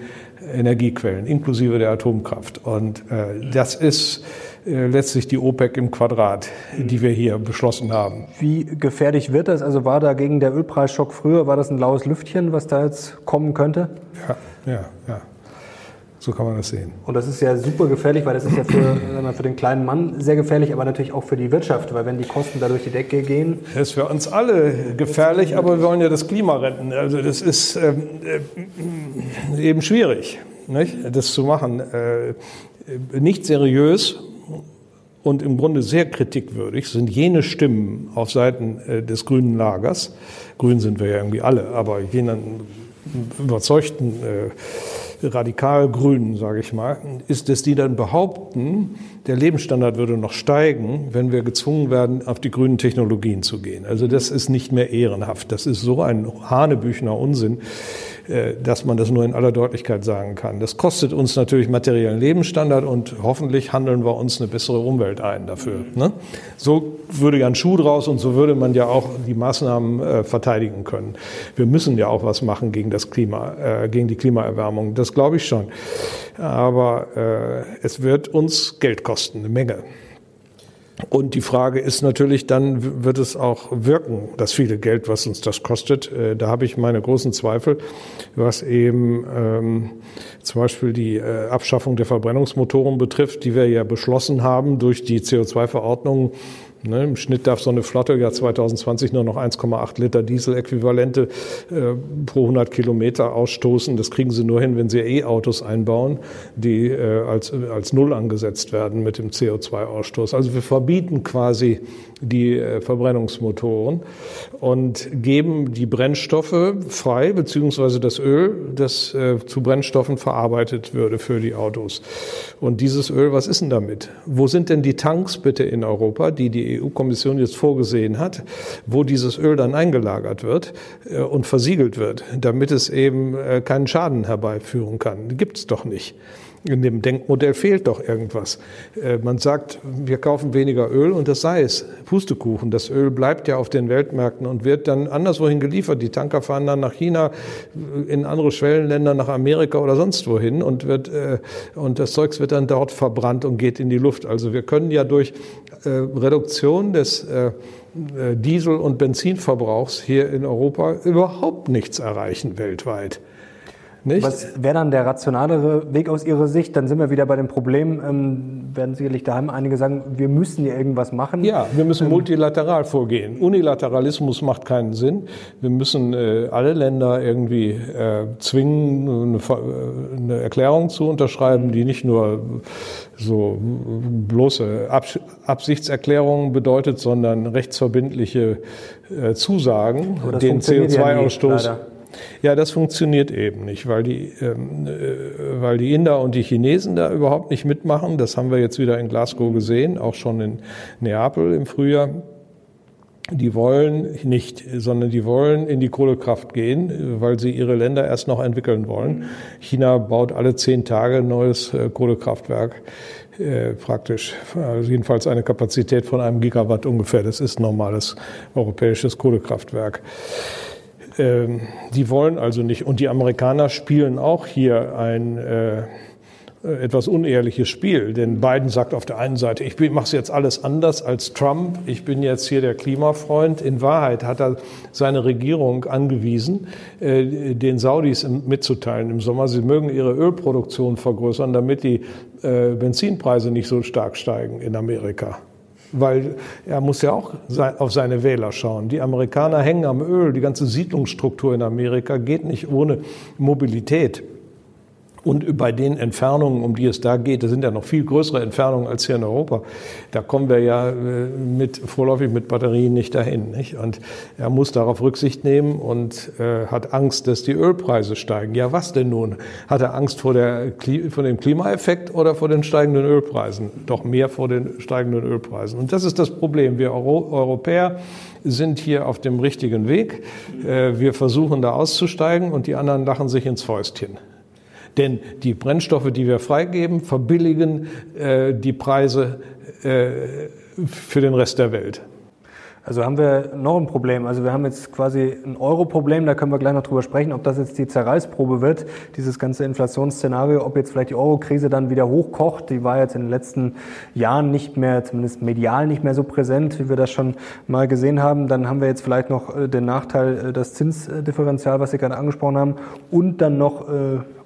Energiequellen, inklusive der Atomkraft. Und äh, das ist äh, letztlich die OPEC im Quadrat, die wir hier beschlossen haben. Wie gefährlich wird das? Also war da gegen der Ölpreisschock früher, war das ein laues Lüftchen, was da jetzt kommen könnte? Ja, ja, ja. So kann man das sehen. Und das ist ja super gefährlich, weil das ist ja für, [CLEARS THROAT] für den kleinen Mann sehr gefährlich, aber natürlich auch für die Wirtschaft, weil wenn die Kosten da durch die Decke gehen. Das ist für uns alle gefährlich, aber wir wollen ja das Klima retten. Also das ist ähm, äh, eben schwierig, nicht? das zu machen. Äh, nicht seriös und im Grunde sehr kritikwürdig sind jene Stimmen auf Seiten äh, des grünen Lagers. Grün sind wir ja irgendwie alle, aber jenen überzeugten äh, radikal-Grünen, sage ich mal, ist, dass die dann behaupten, der Lebensstandard würde noch steigen, wenn wir gezwungen werden, auf die grünen Technologien zu gehen. Also das ist nicht mehr ehrenhaft. Das ist so ein hanebüchner Unsinn. Äh, dass man das nur in aller Deutlichkeit sagen kann. Das kostet uns natürlich materiellen Lebensstandard und hoffentlich handeln wir uns eine bessere Umwelt ein dafür. Ne? So würde ja ein Schuh draus und so würde man ja auch die Maßnahmen äh, verteidigen können. Wir müssen ja auch was machen gegen das Klima, äh, gegen die Klimaerwärmung. Das glaube ich schon. Aber äh, es wird uns Geld kosten, eine Menge. Und die Frage ist natürlich dann, wird es auch wirken, das viele Geld, was uns das kostet? Äh, da habe ich meine großen Zweifel, was eben ähm, zum Beispiel die äh, Abschaffung der Verbrennungsmotoren betrifft, die wir ja beschlossen haben durch die CO2-Verordnung Ne, Im Schnitt darf so eine Flotte ja 2020 nur noch 1,8 Liter Dieseläquivalente äh, pro 100 Kilometer ausstoßen. Das kriegen sie nur hin, wenn sie E-Autos einbauen, die äh, als, als Null angesetzt werden mit dem CO2-Ausstoß. Also wir verbieten quasi die äh, Verbrennungsmotoren und geben die Brennstoffe frei, beziehungsweise das Öl, das äh, zu Brennstoffen verarbeitet würde für die Autos. Und dieses Öl, was ist denn damit? Wo sind denn die Tanks bitte in Europa, die die EU-Kommission jetzt vorgesehen hat, wo dieses Öl dann eingelagert wird äh, und versiegelt wird, damit es eben keinen Schaden herbeiführen kann? Gibt es doch nicht. In dem Denkmodell fehlt doch irgendwas. Äh, man sagt, wir kaufen weniger Öl und das sei es. Pustekuchen. Das Öl bleibt ja auf den Weltmärkten und wird dann anderswohin geliefert. Die Tanker fahren dann nach China, in andere Schwellenländer, nach Amerika oder sonst wohin und wird, äh, und das Zeugs wird dann dort verbrannt und geht in die Luft. Also wir können ja durch äh, Reduktion des Diesel- und Benzinverbrauchs hier in Europa überhaupt nichts erreichen weltweit. Nicht? Was wäre dann der rationalere Weg aus Ihrer Sicht? Dann sind wir wieder bei dem Problem, ähm, werden sicherlich daheim einige sagen, wir müssen ja irgendwas machen. Ja, wir müssen ähm, multilateral vorgehen. Unilateralismus macht keinen Sinn. Wir müssen äh, alle Länder irgendwie äh, zwingen, eine, äh, eine, Erklärung zu unterschreiben, die nicht nur so bloße Abs Absichtserklärungen bedeutet, sondern rechtsverbindliche äh, Zusagen, den CO2-Ausstoß. Ja ja, das funktioniert eben nicht, weil die, ähm, äh, weil die Inder und die Chinesen da überhaupt nicht mitmachen. Das haben wir jetzt wieder in Glasgow gesehen, auch schon in Neapel im Frühjahr. Die wollen nicht, sondern die wollen in die Kohlekraft gehen, weil sie ihre Länder erst noch entwickeln wollen. China baut alle zehn Tage ein neues äh, Kohlekraftwerk. Äh, praktisch, also jedenfalls eine Kapazität von einem Gigawatt ungefähr. Das ist normales europäisches Kohlekraftwerk. Ähm, die wollen also nicht. Und die Amerikaner spielen auch hier ein äh, etwas unehrliches Spiel. Denn Biden sagt auf der einen Seite, ich mache jetzt alles anders als Trump, ich bin jetzt hier der Klimafreund. In Wahrheit hat er seine Regierung angewiesen, äh, den Saudis mitzuteilen im Sommer, sie mögen ihre Ölproduktion vergrößern, damit die äh, Benzinpreise nicht so stark steigen in Amerika weil er muss ja auch auf seine Wähler schauen. Die Amerikaner hängen am Öl, die ganze Siedlungsstruktur in Amerika geht nicht ohne Mobilität. Und bei den Entfernungen, um die es da geht, das sind ja noch viel größere Entfernungen als hier in Europa, da kommen wir ja äh, mit, vorläufig mit Batterien nicht dahin. Nicht? Und er muss darauf Rücksicht nehmen und äh, hat Angst, dass die Ölpreise steigen. Ja, was denn nun? Hat er Angst vor, der, vor dem Klimaeffekt oder vor den steigenden Ölpreisen? Doch mehr vor den steigenden Ölpreisen. Und das ist das Problem. Wir Euro Europäer sind hier auf dem richtigen Weg. Äh, wir versuchen da auszusteigen und die anderen lachen sich ins Fäustchen. Denn die Brennstoffe, die wir freigeben, verbilligen äh, die Preise äh, für den Rest der Welt. Also haben wir noch ein Problem. Also wir haben jetzt quasi ein Euro-Problem, da können wir gleich noch drüber sprechen, ob das jetzt die Zerreißprobe wird, dieses ganze Inflationsszenario, ob jetzt vielleicht die Euro-Krise dann wieder hochkocht. Die war jetzt in den letzten Jahren nicht mehr, zumindest medial nicht mehr so präsent, wie wir das schon mal gesehen haben. Dann haben wir jetzt vielleicht noch äh, den Nachteil, äh, das Zinsdifferenzial, was Sie gerade angesprochen haben, und dann noch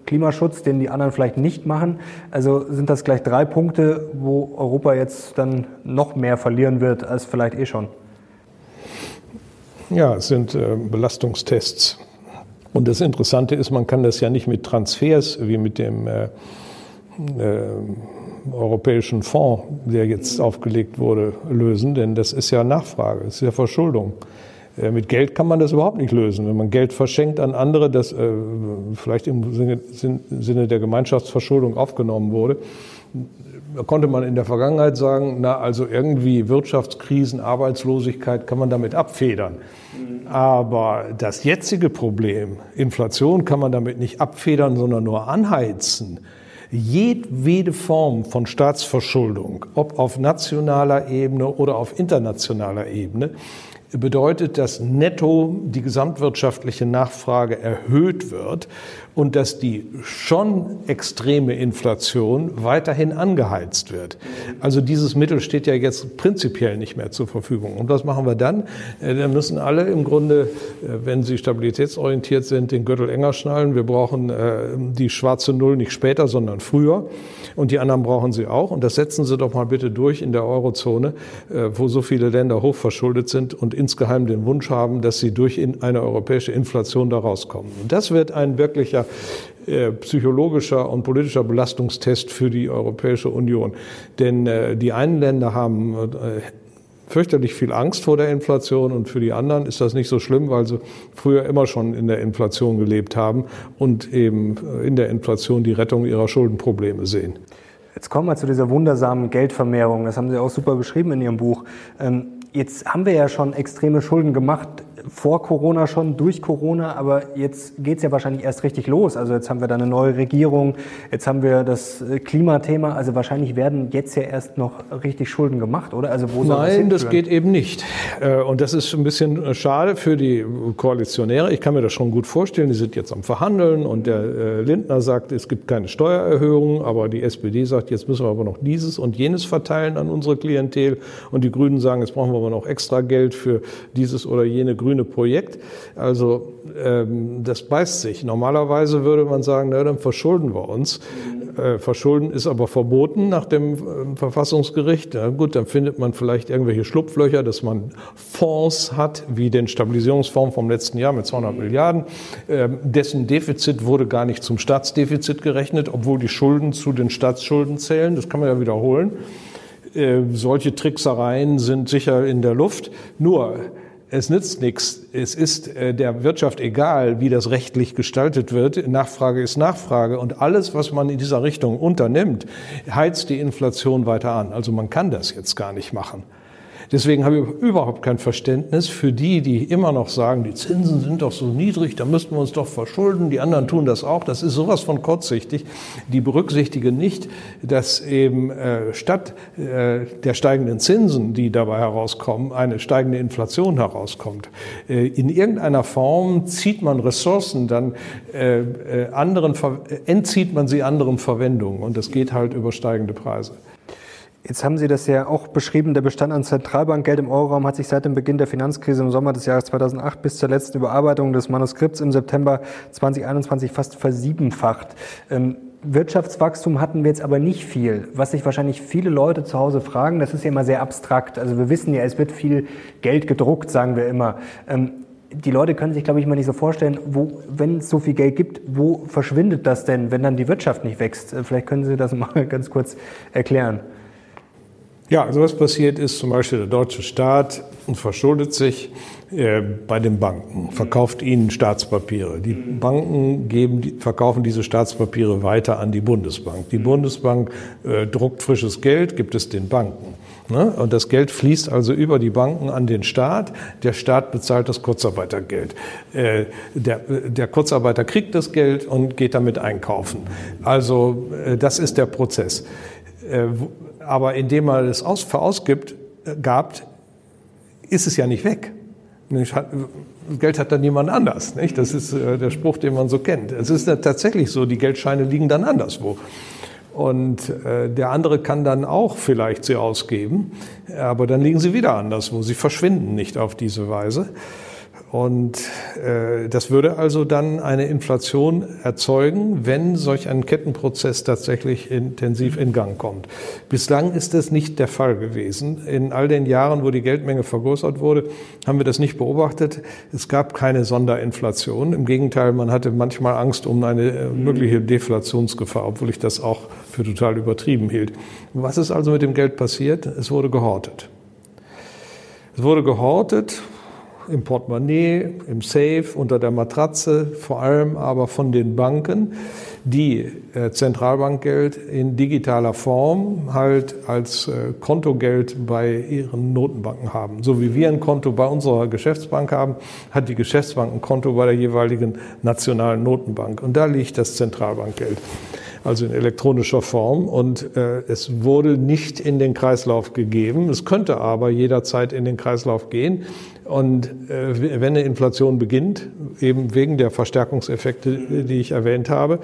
Klimaschutz, den die anderen vielleicht nicht machen. Also sind das gleich drei Punkte, wo Europa jetzt dann noch mehr verlieren wird als vielleicht eh schon. Ja, es sind äh, Belastungstests. Und das Interessante ist, man kann das ja nicht mit Transfers wie mit dem äh, äh, europäischen Fonds, der jetzt aufgelegt wurde, lösen, denn das ist ja Nachfrage, das ist ja Verschuldung. Äh, mit Geld kann man das überhaupt nicht lösen. Wenn man Geld verschenkt an andere, das äh, vielleicht im Sinne, Sinne der Gemeinschaftsverschuldung aufgenommen wurde, konnte man in der Vergangenheit sagen, na, also irgendwie Wirtschaftskrisen, Arbeitslosigkeit kann man damit abfedern. Aber das jetzige Problem, Inflation, kann man damit nicht abfedern, sondern nur anheizen. Jedwede Form von Staatsverschuldung, ob auf nationaler Ebene oder auf internationaler Ebene, bedeutet, dass netto die gesamtwirtschaftliche Nachfrage erhöht wird und dass die schon extreme Inflation weiterhin angeheizt wird. Also dieses Mittel steht ja jetzt prinzipiell nicht mehr zur Verfügung. Und was machen wir dann? Äh, dann müssen alle im Grunde, äh, wenn sie stabilitätsorientiert sind, den Gürtel enger schnallen. Wir brauchen äh, die schwarze Null nicht später, sondern früher. Und die anderen brauchen sie auch. Und das setzen Sie doch mal bitte durch in der Eurozone, wo so viele Länder hochverschuldet sind und insgeheim den Wunsch haben, dass sie durch eine europäische Inflation da rauskommen. Und das wird ein wirklicher äh, psychologischer und politischer Belastungstest für die Europäische Union. Denn äh, die einen Länder haben äh, fürchterlich viel Angst vor der Inflation und für die anderen ist das nicht so schlimm, weil sie früher immer schon in der Inflation gelebt haben und eben in der Inflation die Rettung ihrer Schuldenprobleme sehen. Jetzt kommen wir zu dieser wundersamen Geldvermehrung. Das haben Sie auch super beschrieben in Ihrem Buch. Ähm, jetzt haben wir ja schon extreme Schulden gemacht vor Corona schon, durch Corona, aber jetzt geht es ja wahrscheinlich erst richtig los. Also jetzt haben wir da eine neue Regierung, jetzt haben wir das äh, Klimathema, also wahrscheinlich werden jetzt ja erst noch richtig Schulden gemacht, oder? Also wo soll Nein, das, das geht eben nicht. Äh, und das ist ein bisschen äh, schade für die Koalitionäre. Ich kann mir das schon gut vorstellen, die sind jetzt am Verhandeln und der Lindner sagt, es gibt keine Steuererhöhung, aber die SPD sagt, jetzt müssen wir aber noch dieses und jenes verteilen an unsere Klientel und die Grünen sagen, jetzt brauchen wir aber noch extra Geld für dieses oder jene grüne Projekt. Also ähm, das beißt sich. Normalerweise würde man sagen, na, dann verschulden wir uns. Äh, verschulden ist aber verboten nach dem äh, Verfassungsgericht. Na gut, dann findet man vielleicht irgendwelche Schlupflöcher, dass man Fonds hat, wie den Stabilisierungsfonds vom letzten Jahr mit 200 Milliarden. Ähm, dessen Defizit wurde gar nicht zum Staatsdefizit gerechnet, obwohl die Schulden zu den Staatsschulden zählen. Das kann man ja wiederholen. Äh, solche Tricksereien sind sicher in der Luft. Nur, es nützt nichts. Es ist äh, der Wirtschaft egal, wie das rechtlich gestaltet wird. Nachfrage ist Nachfrage. Und alles, was man in dieser Richtung unternimmt, heizt die Inflation weiter an. Also man kann das jetzt gar nicht machen. Deswegen habe ich überhaupt kein Verständnis für die, die immer noch sagen, die Zinsen sind doch so niedrig, da müssten wir uns doch verschulden. Die anderen tun das auch. Das ist sowas von kurzsichtig. Die berücksichtigen nicht, dass eben äh, statt äh, der steigenden Zinsen, die dabei herauskommen, eine steigende Inflation herauskommt. Äh, in irgendeiner Form zieht man Ressourcen, dann äh, äh, anderen, entzieht man sie anderen Verwendungen. Und das geht halt über steigende Preise. Jetzt haben Sie das ja auch beschrieben, der Bestand an Zentralbankgeld im Euroraum hat sich seit dem Beginn der Finanzkrise im Sommer des Jahres 2008 bis zur letzten Überarbeitung des Manuskripts im September 2021 fast versiebenfacht. Ähm, Wirtschaftswachstum hatten wir jetzt aber nicht viel. Was sich wahrscheinlich viele Leute zu Hause fragen, das ist ja immer sehr abstrakt. Also wir wissen ja, es wird viel Geld gedruckt, sagen wir immer. Ähm, die Leute können sich, glaube ich, mal nicht so vorstellen, wo, wenn es so viel Geld gibt, wo verschwindet das denn, wenn dann die Wirtschaft nicht wächst? Äh, vielleicht können Sie das [LAUGHS] mal ganz kurz erklären. Ja, also was passiert ist, zum Beispiel der deutsche Staat verschuldet sich äh, bei den Banken, verkauft ihnen Staatspapiere. Die Banken geben, verkaufen diese Staatspapiere weiter an die Bundesbank. Die Bundesbank äh, druckt frisches Geld, gibt es den Banken. Ne? Und das Geld fließt also über die Banken an den Staat. Der Staat bezahlt das Kurzarbeitergeld. Äh, der, der Kurzarbeiter kriegt das Geld und geht damit einkaufen. Also äh, das ist der Prozess. Aber indem man es aus, verausgibt, äh, gabt, ist es ja nicht weg. Geld hat dann niemand anders. Nicht? Das ist äh, der Spruch, den man so kennt. Es ist tatsächlich so, die Geldscheine liegen dann anderswo. Und äh, der andere kann dann auch vielleicht sie ausgeben, aber dann liegen sie wieder anderswo. Sie verschwinden nicht auf diese Weise. Und äh, das würde also dann eine Inflation erzeugen, wenn solch ein Kettenprozess tatsächlich intensiv in Gang kommt. Bislang ist das nicht der Fall gewesen. In all den Jahren, wo die Geldmenge vergrößert wurde, haben wir das nicht beobachtet. Es gab keine Sonderinflation. Im Gegenteil, man hatte manchmal Angst um eine äh, mögliche Deflationsgefahr, obwohl ich das auch für total übertrieben hielt. Was ist also mit dem Geld passiert? Es wurde gehortet. Es wurde gehortet im Portemonnaie, im Safe, unter der Matratze, vor allem aber von den Banken, die äh, Zentralbankgeld in digitaler Form halt als äh, Kontogeld bei ihren Notenbanken haben. So wie wir ein Konto bei unserer Geschäftsbank haben, hat die Geschäftsbank ein Konto bei der jeweiligen nationalen Notenbank. Und da liegt das Zentralbankgeld also in elektronischer Form. Und äh, es wurde nicht in den Kreislauf gegeben. Es könnte aber jederzeit in den Kreislauf gehen. Und äh, wenn eine Inflation beginnt, eben wegen der Verstärkungseffekte, die ich erwähnt habe,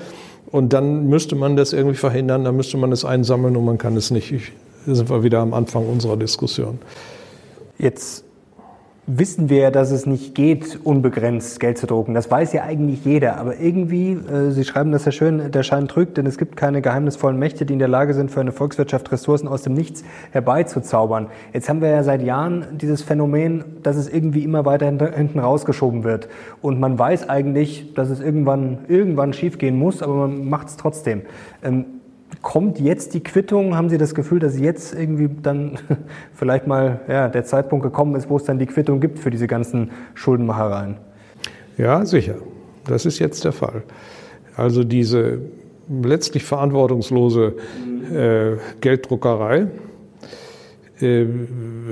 und dann müsste man das irgendwie verhindern, dann müsste man es einsammeln und man kann es nicht. Ich, da sind wir wieder am Anfang unserer Diskussion. Jetzt wissen wir dass es nicht geht, unbegrenzt Geld zu drucken. Das weiß ja eigentlich jeder. Aber irgendwie, äh, Sie schreiben das ja schön, der Schein trügt, denn es gibt keine geheimnisvollen Mächte, die in der Lage sind, für eine Volkswirtschaft Ressourcen aus dem Nichts herbeizuzaubern. Jetzt haben wir ja seit Jahren dieses Phänomen, dass es irgendwie immer weiter hinten rausgeschoben wird. Und man weiß eigentlich, dass es irgendwann, irgendwann schiefgehen muss, aber man macht es trotzdem. Ähm, Kommt jetzt die Quittung? Haben Sie das Gefühl, dass jetzt irgendwie dann [LAUGHS] vielleicht mal ja, der Zeitpunkt gekommen ist, wo es dann die Quittung gibt für diese ganzen Schuldenmachereien? Ja, sicher. Das ist jetzt der Fall. Also diese letztlich verantwortungslose äh, Gelddruckerei äh,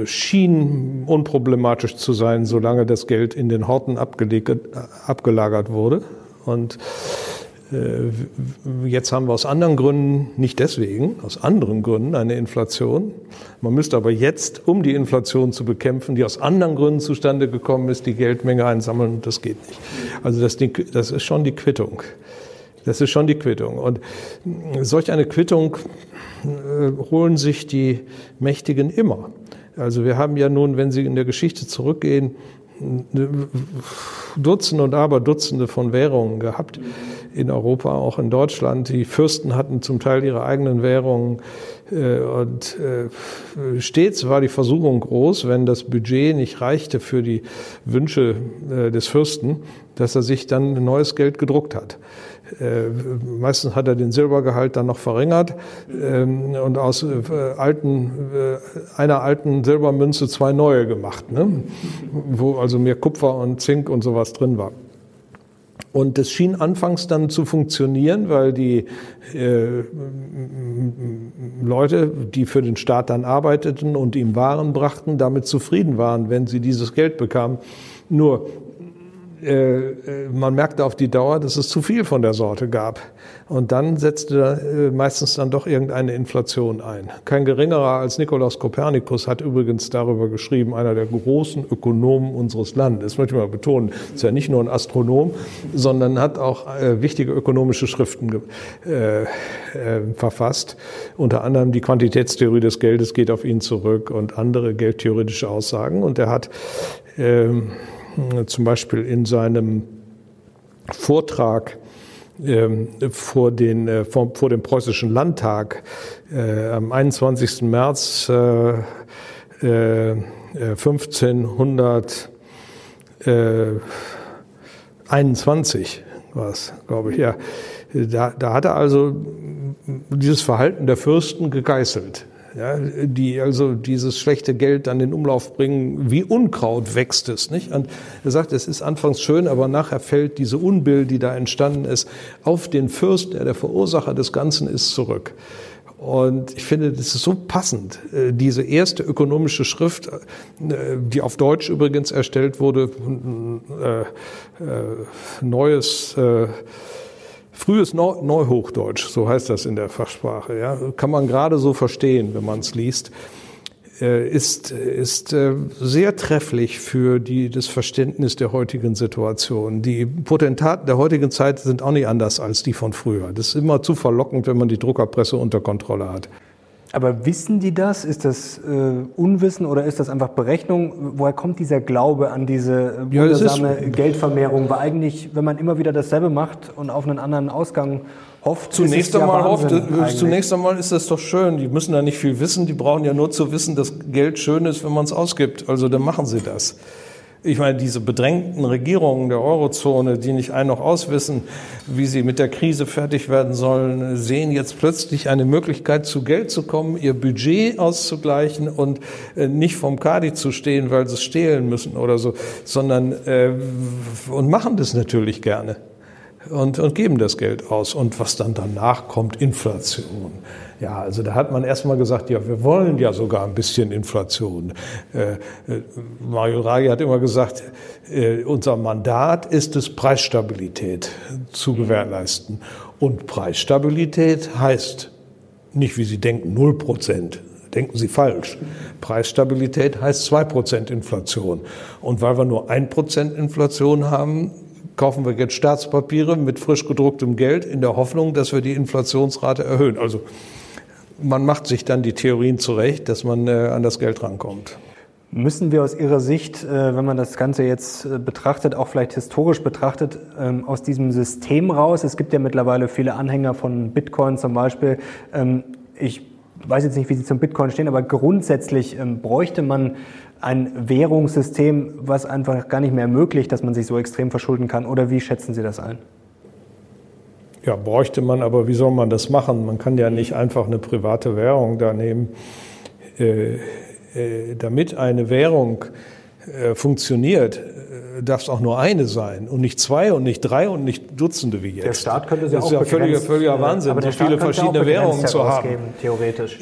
schien unproblematisch zu sein, solange das Geld in den Horten abgelagert wurde. Und jetzt haben wir aus anderen Gründen, nicht deswegen, aus anderen Gründen eine Inflation. Man müsste aber jetzt, um die Inflation zu bekämpfen, die aus anderen Gründen zustande gekommen ist, die Geldmenge einsammeln und das geht nicht. Also das, das ist schon die Quittung. Das ist schon die Quittung. Und solch eine Quittung äh, holen sich die Mächtigen immer. Also wir haben ja nun, wenn Sie in der Geschichte zurückgehen, Dutzende und aber Dutzende von Währungen gehabt in Europa, auch in Deutschland. Die Fürsten hatten zum Teil ihre eigenen Währungen äh, und äh, stets war die Versuchung groß, wenn das Budget nicht reichte für die Wünsche äh, des Fürsten, dass er sich dann neues Geld gedruckt hat. Äh, meistens hat er den Silbergehalt dann noch verringert ähm, und aus äh, alten, äh, einer alten Silbermünze zwei neue gemacht, ne? wo also mehr Kupfer und Zink und sowas drin war. Und das schien anfangs dann zu funktionieren, weil die äh, Leute, die für den Staat dann arbeiteten und ihm Waren brachten, damit zufrieden waren, wenn sie dieses Geld bekamen. Nur man merkte auf die Dauer, dass es zu viel von der Sorte gab. Und dann setzte äh, meistens dann doch irgendeine Inflation ein. Kein geringerer als Nikolaus Kopernikus hat übrigens darüber geschrieben, einer der großen Ökonomen unseres Landes. Das möchte ich mal betonen, ist ja nicht nur ein Astronom, sondern hat auch äh, wichtige ökonomische Schriften äh, äh, verfasst. Unter anderem die Quantitätstheorie des Geldes geht auf ihn zurück und andere geldtheoretische Aussagen. Und er hat ähm, zum Beispiel in seinem Vortrag ähm, vor, den, äh, vor, vor, dem preußischen Landtag äh, am 21. März äh, 1521 war es, glaube ich, ja. Da, da hat er also dieses Verhalten der Fürsten gegeißelt ja, die also dieses schlechte Geld dann in Umlauf bringen. Wie Unkraut wächst es, nicht? Und er sagt, es ist anfangs schön, aber nachher fällt diese Unbill, die da entstanden ist, auf den Fürst, der der Verursacher des Ganzen ist, zurück. Und ich finde, das ist so passend. Äh, diese erste ökonomische Schrift, äh, die auf Deutsch übrigens erstellt wurde, äh, neues Frühes Neuhochdeutsch, so heißt das in der Fachsprache, ja, kann man gerade so verstehen, wenn man es liest, äh, ist, ist äh, sehr trefflich für die, das Verständnis der heutigen Situation. Die Potentaten der heutigen Zeit sind auch nicht anders als die von früher. Das ist immer zu verlockend, wenn man die Druckerpresse unter Kontrolle hat. Aber wissen die das? Ist das äh, Unwissen oder ist das einfach Berechnung? Woher kommt dieser Glaube an diese wundersame ja, Geldvermehrung? Weil eigentlich, wenn man immer wieder dasselbe macht und auf einen anderen Ausgang hofft, zunächst einmal hofft, zunächst einmal ist das doch schön. Die müssen da nicht viel wissen. Die brauchen ja nur zu wissen, dass Geld schön ist, wenn man es ausgibt. Also dann machen sie das. Ich meine, diese bedrängten Regierungen der Eurozone, die nicht ein noch auswissen, wie sie mit der Krise fertig werden sollen, sehen jetzt plötzlich eine Möglichkeit, zu Geld zu kommen, ihr Budget auszugleichen und äh, nicht vom Kadi zu stehen, weil sie es stehlen müssen oder so, sondern äh, und machen das natürlich gerne und, und geben das Geld aus. Und was dann danach kommt, Inflation. Ja, also da hat man erstmal gesagt, ja, wir wollen ja sogar ein bisschen Inflation. Äh, äh, Mario Draghi hat immer gesagt, äh, unser Mandat ist es, Preisstabilität zu gewährleisten. Und Preisstabilität heißt nicht, wie Sie denken, null Prozent. Denken Sie falsch. Preisstabilität heißt zwei Prozent Inflation. Und weil wir nur ein Prozent Inflation haben, kaufen wir jetzt Staatspapiere mit frisch gedrucktem Geld in der Hoffnung, dass wir die Inflationsrate erhöhen. Also man macht sich dann die Theorien zurecht, dass man äh, an das Geld rankommt. Müssen wir aus Ihrer Sicht, äh, wenn man das Ganze jetzt äh, betrachtet, auch vielleicht historisch betrachtet, ähm, aus diesem System raus? Es gibt ja mittlerweile viele Anhänger von Bitcoin zum Beispiel. Ähm, ich weiß jetzt nicht, wie Sie zum Bitcoin stehen, aber grundsätzlich ähm, bräuchte man ein Währungssystem, was einfach gar nicht mehr ermöglicht, dass man sich so extrem verschulden kann. Oder wie schätzen Sie das ein? Ja, bräuchte man, aber wie soll man das machen? Man kann ja nicht einfach eine private Währung da nehmen. Äh, äh, damit eine Währung äh, funktioniert, äh, darf es auch nur eine sein und nicht zwei und nicht drei und nicht Dutzende wie jetzt. Der Staat könnte sie das auch ist ja völliger, völliger Wahnsinn, so viele verschiedene Währungen zu haben. Theoretisch.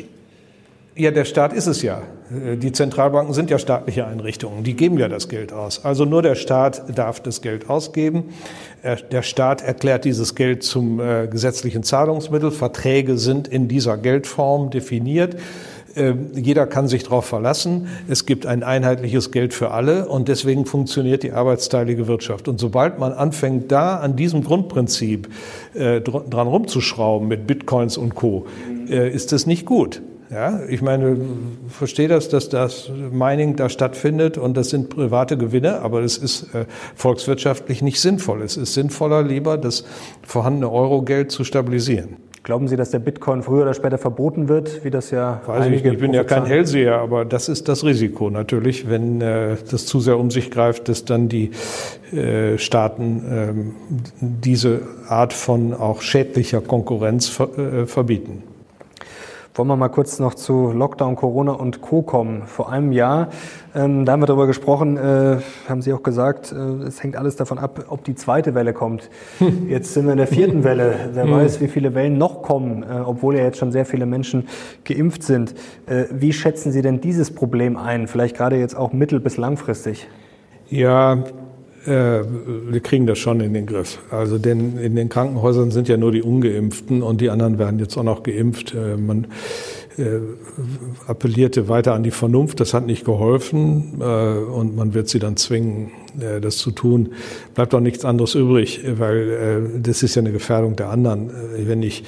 Ja, der Staat ist es ja. Äh, die Zentralbanken sind ja staatliche Einrichtungen, die geben ja das Geld aus. Also nur der Staat darf das Geld ausgeben. Der Staat erklärt dieses Geld zum äh, gesetzlichen Zahlungsmittel. Verträge sind in dieser Geldform definiert. Ähm, jeder kann sich darauf verlassen. Es gibt ein einheitliches Geld für alle und deswegen funktioniert die arbeitsteilige Wirtschaft. Und sobald man anfängt, da an diesem Grundprinzip äh, dran rumzuschrauben mit Bitcoins und Co., ist das nicht gut. Ja, ich meine, verstehe das, dass das Mining da stattfindet und das sind private Gewinne, aber es ist äh, volkswirtschaftlich nicht sinnvoll. Es ist sinnvoller, lieber das vorhandene Eurogeld zu stabilisieren. Glauben Sie, dass der Bitcoin früher oder später verboten wird, wie das ja Weiß ich, ich bin ja kein Hellseher, aber das ist das Risiko natürlich, wenn äh, das zu sehr um sich greift, dass dann die äh, Staaten ähm, diese Art von auch schädlicher Konkurrenz ver äh, verbieten. Wollen wir mal kurz noch zu Lockdown, Corona und Co. kommen. Vor einem Jahr, ähm, da haben wir darüber gesprochen, äh, haben Sie auch gesagt, äh, es hängt alles davon ab, ob die zweite Welle kommt. Hm. Jetzt sind wir in der vierten Welle. Wer hm. weiß, wie viele Wellen noch kommen, äh, obwohl ja jetzt schon sehr viele Menschen geimpft sind. Äh, wie schätzen Sie denn dieses Problem ein? Vielleicht gerade jetzt auch mittel- bis langfristig? Ja, äh, wir kriegen das schon in den Griff. Also denn in den Krankenhäusern sind ja nur die Ungeimpften und die anderen werden jetzt auch noch geimpft. Äh, man äh, appellierte weiter an die Vernunft, das hat nicht geholfen und man wird sie dann zwingen, das zu tun. Bleibt auch nichts anderes übrig, weil das ist ja eine Gefährdung der anderen. Wenn ich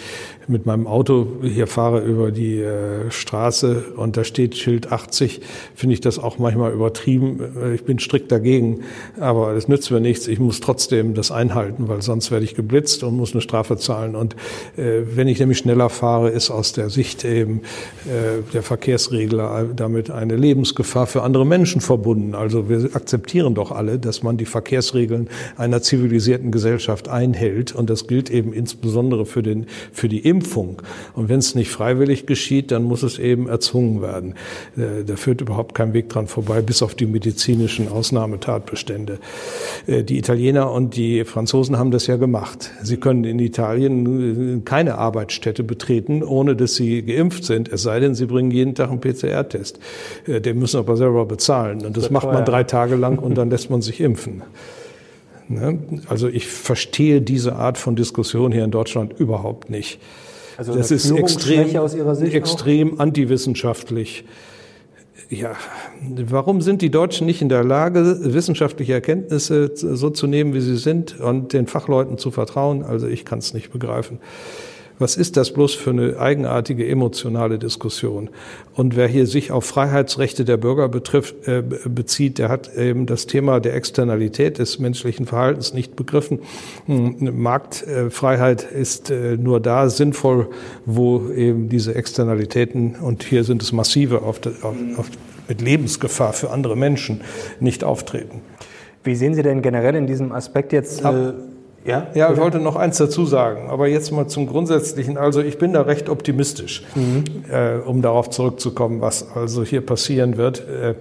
mit meinem Auto hier fahre über die äh, Straße und da steht Schild 80, finde ich das auch manchmal übertrieben. Äh, ich bin strikt dagegen, aber es nützt mir nichts. Ich muss trotzdem das einhalten, weil sonst werde ich geblitzt und muss eine Strafe zahlen. Und äh, wenn ich nämlich schneller fahre, ist aus der Sicht eben äh, der Verkehrsregler damit eine Lebensgefahr für andere Menschen verbunden. Also wir akzeptieren doch alle, dass man die Verkehrsregeln einer zivilisierten Gesellschaft einhält. Und das gilt eben insbesondere für, den, für die Impfung Impfung. Und wenn es nicht freiwillig geschieht, dann muss es eben erzwungen werden. Äh, da führt überhaupt kein Weg dran vorbei, bis auf die medizinischen Ausnahmetatbestände. Äh, die Italiener und die Franzosen haben das ja gemacht. Sie können in Italien äh, keine Arbeitsstätte betreten, ohne dass sie geimpft sind, es sei denn, sie bringen jeden Tag einen PCR-Test. Den müssen aber selber bezahlen. Und das, das macht man drei Tage lang und dann lässt man sich impfen. Ne? Also ich verstehe diese Art von Diskussion hier in Deutschland überhaupt nicht. Also das ist extrem, aus Ihrer Sicht extrem auch? antiwissenschaftlich. Ja, warum sind die Deutschen nicht in der Lage, wissenschaftliche Erkenntnisse so zu nehmen, wie sie sind und den Fachleuten zu vertrauen? Also ich kann es nicht begreifen. Was ist das bloß für eine eigenartige emotionale Diskussion? Und wer hier sich auf Freiheitsrechte der Bürger betrifft, äh, bezieht, der hat eben das Thema der Externalität des menschlichen Verhaltens nicht begriffen. Hm, Marktfreiheit ist äh, nur da sinnvoll, wo eben diese Externalitäten, und hier sind es massive, auf, auf, auf, mit Lebensgefahr für andere Menschen nicht auftreten. Wie sehen Sie denn generell in diesem Aspekt jetzt? Äh ja, ja ich wollte noch eins dazu sagen, aber jetzt mal zum Grundsätzlichen. Also ich bin da recht optimistisch, mhm. äh, um darauf zurückzukommen, was also hier passieren wird. Äh,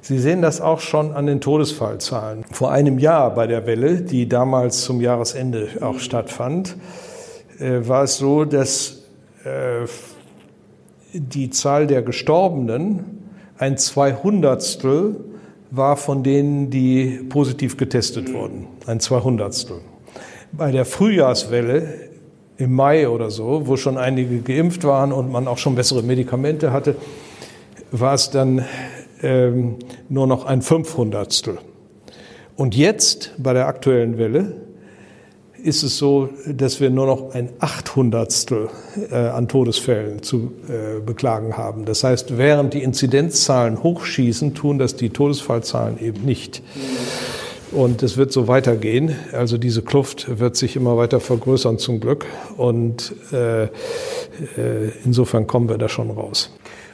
Sie sehen das auch schon an den Todesfallzahlen. Vor einem Jahr bei der Welle, die damals zum Jahresende auch stattfand, äh, war es so, dass äh, die Zahl der Gestorbenen ein Zweihundertstel war von denen, die positiv getestet wurden. Ein Zweihundertstel bei der Frühjahrswelle im Mai oder so, wo schon einige geimpft waren und man auch schon bessere Medikamente hatte, war es dann ähm, nur noch ein Fünfhundertstel. Und jetzt bei der aktuellen Welle ist es so, dass wir nur noch ein Achthundertstel äh, an Todesfällen zu äh, beklagen haben. Das heißt, während die Inzidenzzahlen hochschießen, tun das die Todesfallzahlen eben nicht. Und es wird so weitergehen. Also diese Kluft wird sich immer weiter vergrößern zum Glück. Und äh, äh, insofern kommen wir da schon raus.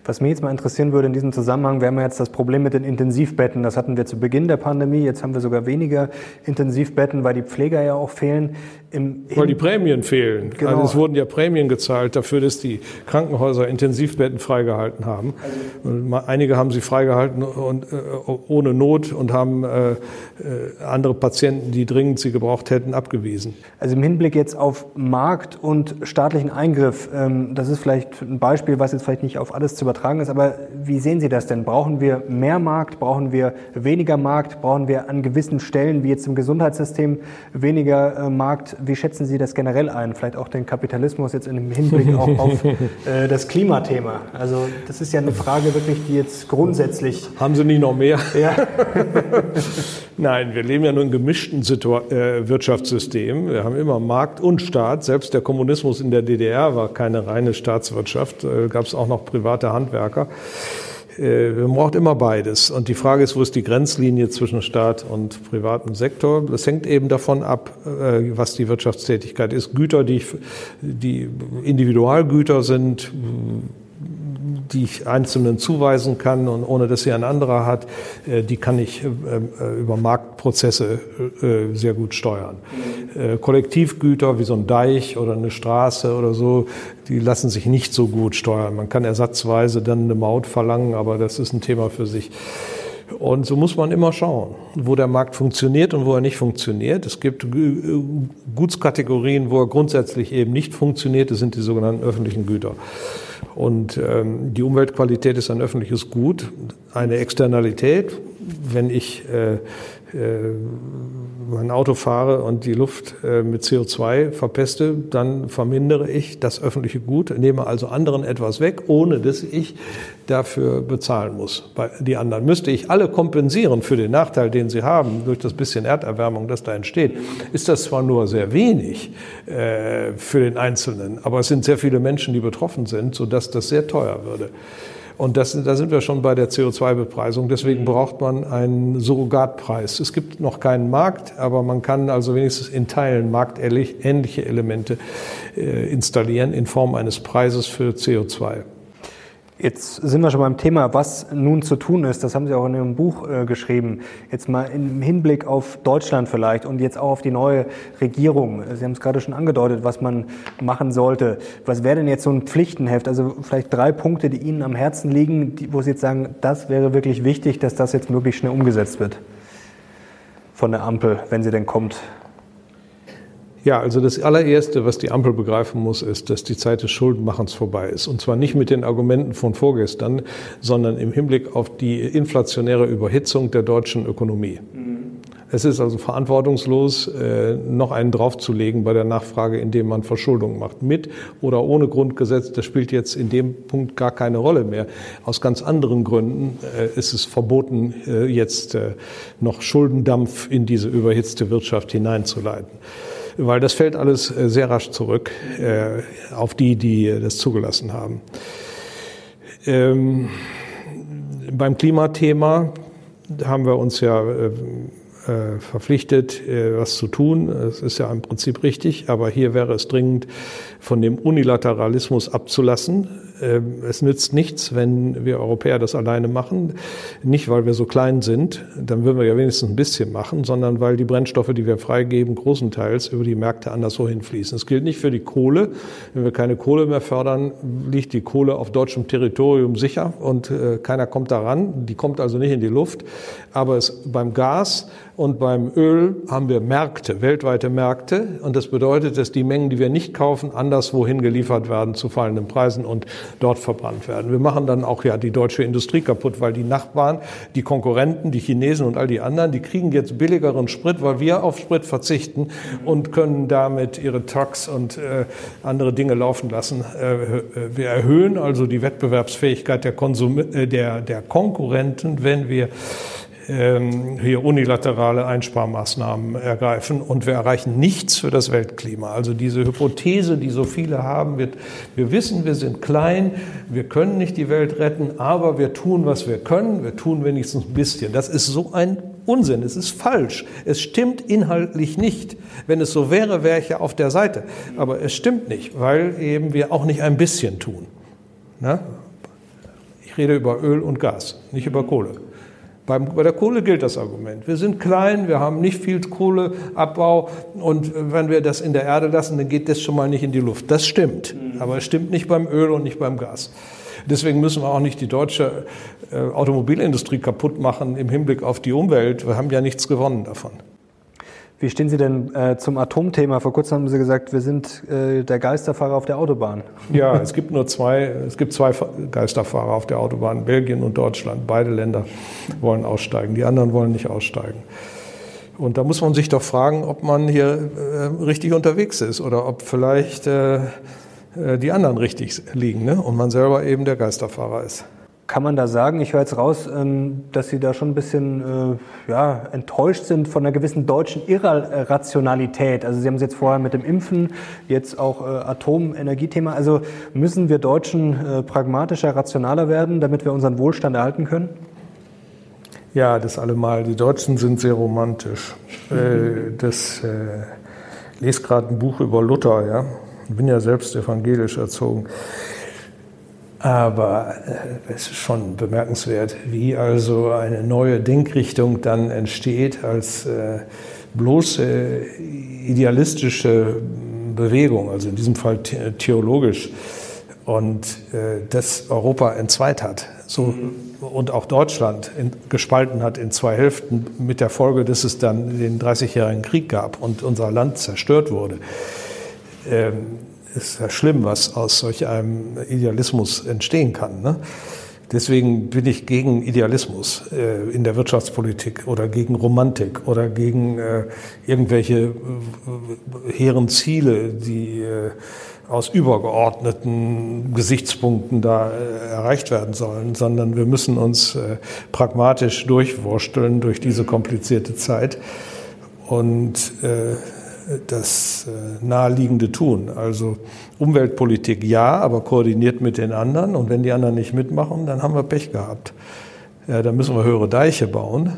Was mich jetzt mal interessieren würde in diesem Zusammenhang, wir haben jetzt das Problem mit den Intensivbetten. Das hatten wir zu Beginn der Pandemie. Jetzt haben wir sogar weniger Intensivbetten, weil die Pfleger ja auch fehlen. Im, weil die Prämien fehlen. Genau. Also es wurden ja Prämien gezahlt dafür, dass die Krankenhäuser Intensivbetten freigehalten haben. Und einige haben sie freigehalten und, äh, ohne Not und haben äh, äh, andere Patienten, die dringend sie gebraucht hätten, abgewiesen. Also im Hinblick jetzt auf Markt und staatlichen Eingriff, ähm, das ist vielleicht ein Beispiel, was jetzt vielleicht nicht auf alles zu übertragen ist. Aber wie sehen Sie das denn? Brauchen wir mehr Markt? Brauchen wir weniger Markt? Brauchen wir an gewissen Stellen, wie jetzt im Gesundheitssystem, weniger äh, Markt? Wie schätzen Sie das generell ein? Vielleicht auch den Kapitalismus jetzt im Hinblick auch auf [LAUGHS] äh, das Klimathema. Also das ist ja eine Frage wirklich, die jetzt grundsätzlich... Haben Sie nicht noch mehr? Ja. [LAUGHS] Nein, wir leben ja nur in gemischten Situa äh, Wirtschaftssystem. Wir haben immer Markt und Staat. Selbst der Kommunismus in der DDR war keine reine Staatswirtschaft. Äh, Gab es auch noch private Handwerker. Äh, man braucht immer beides. Und die Frage ist, wo ist die Grenzlinie zwischen Staat und privatem Sektor? Das hängt eben davon ab, äh, was die Wirtschaftstätigkeit ist. Güter, die, die Individualgüter sind, die ich Einzelnen zuweisen kann und ohne dass sie ein anderer hat, äh, die kann ich äh, äh, über Marktprozesse sehr gut steuern. Kollektivgüter wie so ein Deich oder eine Straße oder so, die lassen sich nicht so gut steuern. Man kann ersatzweise dann eine Maut verlangen, aber das ist ein Thema für sich. Und so muss man immer schauen, wo der Markt funktioniert und wo er nicht funktioniert. Es gibt Gutskategorien, wo er grundsätzlich eben nicht funktioniert. Das sind die sogenannten öffentlichen Güter. Und ähm, die Umweltqualität ist ein öffentliches Gut, eine Externalität. Wenn ich äh, mein Auto fahre und die Luft äh, mit CO2 verpeste, dann vermindere ich das öffentliche Gut, nehme also anderen etwas weg, ohne dass ich dafür bezahlen muss. Bei die anderen müsste ich alle kompensieren für den Nachteil, den sie haben durch das bisschen Erderwärmung, das da entsteht. Ist das zwar nur sehr wenig äh, für den Einzelnen, aber es sind sehr viele Menschen, die betroffen sind, sodass das sehr teuer würde. Und das, da sind wir schon bei der CO2-Bepreisung. Deswegen braucht man einen Surrogatpreis. Es gibt noch keinen Markt, aber man kann also wenigstens in Teilen marktähnliche Elemente äh, installieren in Form eines Preises für CO2. Jetzt sind wir schon beim Thema, was nun zu tun ist. Das haben Sie auch in Ihrem Buch äh, geschrieben. Jetzt mal im Hinblick auf Deutschland vielleicht und jetzt auch auf die neue Regierung. Sie haben es gerade schon angedeutet, was man machen sollte. Was wäre denn jetzt so ein Pflichtenheft? Also vielleicht drei Punkte, die Ihnen am Herzen liegen, die, wo Sie jetzt sagen, das wäre wirklich wichtig, dass das jetzt möglichst schnell umgesetzt wird von der Ampel, wenn sie denn kommt. Ja, also das allererste, was die Ampel begreifen muss, ist, dass die Zeit des Schuldenmachens vorbei ist. Und zwar nicht mit den Argumenten von vorgestern, sondern im Hinblick auf die inflationäre Überhitzung der deutschen Ökonomie. Es ist also verantwortungslos, äh, noch einen draufzulegen bei der Nachfrage, indem man Verschuldung macht. Mit oder ohne Grundgesetz, das spielt jetzt in dem Punkt gar keine Rolle mehr. Aus ganz anderen Gründen äh, ist es verboten, äh, jetzt noch Schuldendampf in diese überhitzte Wirtschaft hineinzuleiten weil das fällt alles äh, sehr rasch zurück äh, auf die, die das zugelassen haben. Ähm, beim Klimathema haben wir uns ja äh, äh, verpflichtet, äh, was zu tun. Es ist ja im Prinzip richtig, aber hier wäre es dringend, von dem Unilateralismus abzulassen. Ähm, es nützt nichts, wenn wir Europäer das alleine machen. Nicht, weil wir so klein sind, dann würden wir ja wenigstens ein bisschen machen, sondern weil die Brennstoffe, die wir freigeben, großenteils über die Märkte anderswo hinfließen. Es gilt nicht für die Kohle. Wenn wir keine Kohle mehr fördern, liegt die Kohle auf deutschem Territorium sicher und äh, keiner kommt daran. Die kommt also nicht in die Luft. Aber es, beim Gas und beim Öl haben wir Märkte, weltweite Märkte. Und das bedeutet, dass die Mengen, die wir nicht kaufen, anderswohin geliefert werden zu fallenden Preisen und dort verbrannt werden. Wir machen dann auch ja die deutsche Industrie kaputt, weil die Nachbarn, die Konkurrenten, die Chinesen und all die anderen, die kriegen jetzt billigeren Sprit, weil wir auf Sprit verzichten und können damit ihre Trucks und äh, andere Dinge laufen lassen. Äh, wir erhöhen also die Wettbewerbsfähigkeit der, Konsum äh, der, der Konkurrenten, wenn wir hier unilaterale Einsparmaßnahmen ergreifen und wir erreichen nichts für das Weltklima. Also diese Hypothese, die so viele haben, wird, wir wissen, wir sind klein, wir können nicht die Welt retten, aber wir tun, was wir können, wir tun wenigstens ein bisschen. Das ist so ein Unsinn, es ist falsch, es stimmt inhaltlich nicht. Wenn es so wäre, wäre ich ja auf der Seite. Aber es stimmt nicht, weil eben wir auch nicht ein bisschen tun. Na? Ich rede über Öl und Gas, nicht über Kohle. Beim, bei der Kohle gilt das Argument. Wir sind klein, wir haben nicht viel Kohleabbau und wenn wir das in der Erde lassen, dann geht das schon mal nicht in die Luft. Das stimmt, mhm. aber es stimmt nicht beim Öl und nicht beim Gas. Deswegen müssen wir auch nicht die deutsche äh, Automobilindustrie kaputt machen im Hinblick auf die Umwelt. Wir haben ja nichts gewonnen davon. Wie stehen Sie denn äh, zum Atomthema? Vor kurzem haben Sie gesagt, wir sind äh, der Geisterfahrer auf der Autobahn. Ja, es gibt nur zwei, es gibt zwei Geisterfahrer auf der Autobahn, Belgien und Deutschland. Beide Länder wollen aussteigen, die anderen wollen nicht aussteigen. Und da muss man sich doch fragen, ob man hier äh, richtig unterwegs ist oder ob vielleicht äh, äh die anderen richtig liegen ne? und man selber eben der Geisterfahrer ist. Kann man da sagen, ich höre jetzt raus, ähm, dass Sie da schon ein bisschen äh, ja, enttäuscht sind von einer gewissen deutschen Irrationalität. Also Sie haben es jetzt vorher mit dem Impfen, jetzt auch äh, Atomenergiethema. Also müssen wir Deutschen äh, pragmatischer, rationaler werden, damit wir unseren Wohlstand erhalten können? Ja, das allemal. Die Deutschen sind sehr romantisch. [LAUGHS] das lese gerade ein Buch über Luther, ja. Ich bin ja selbst evangelisch erzogen. Aber äh, es ist schon bemerkenswert, wie also eine neue Denkrichtung dann entsteht als äh, bloße idealistische Bewegung, also in diesem Fall theologisch, und äh, das Europa entzweit hat. So, und auch Deutschland in, gespalten hat in zwei Hälften mit der Folge, dass es dann den 30-jährigen Krieg gab und unser Land zerstört wurde. Ähm, ist ja schlimm, was aus solch einem Idealismus entstehen kann. Ne? Deswegen bin ich gegen Idealismus äh, in der Wirtschaftspolitik oder gegen Romantik oder gegen äh, irgendwelche äh, hehren Ziele, die äh, aus übergeordneten Gesichtspunkten da äh, erreicht werden sollen, sondern wir müssen uns äh, pragmatisch durchwursteln durch diese komplizierte Zeit und das äh, Naheliegende tun. Also Umweltpolitik ja, aber koordiniert mit den anderen. Und wenn die anderen nicht mitmachen, dann haben wir Pech gehabt. Ja, dann müssen wir höhere Deiche bauen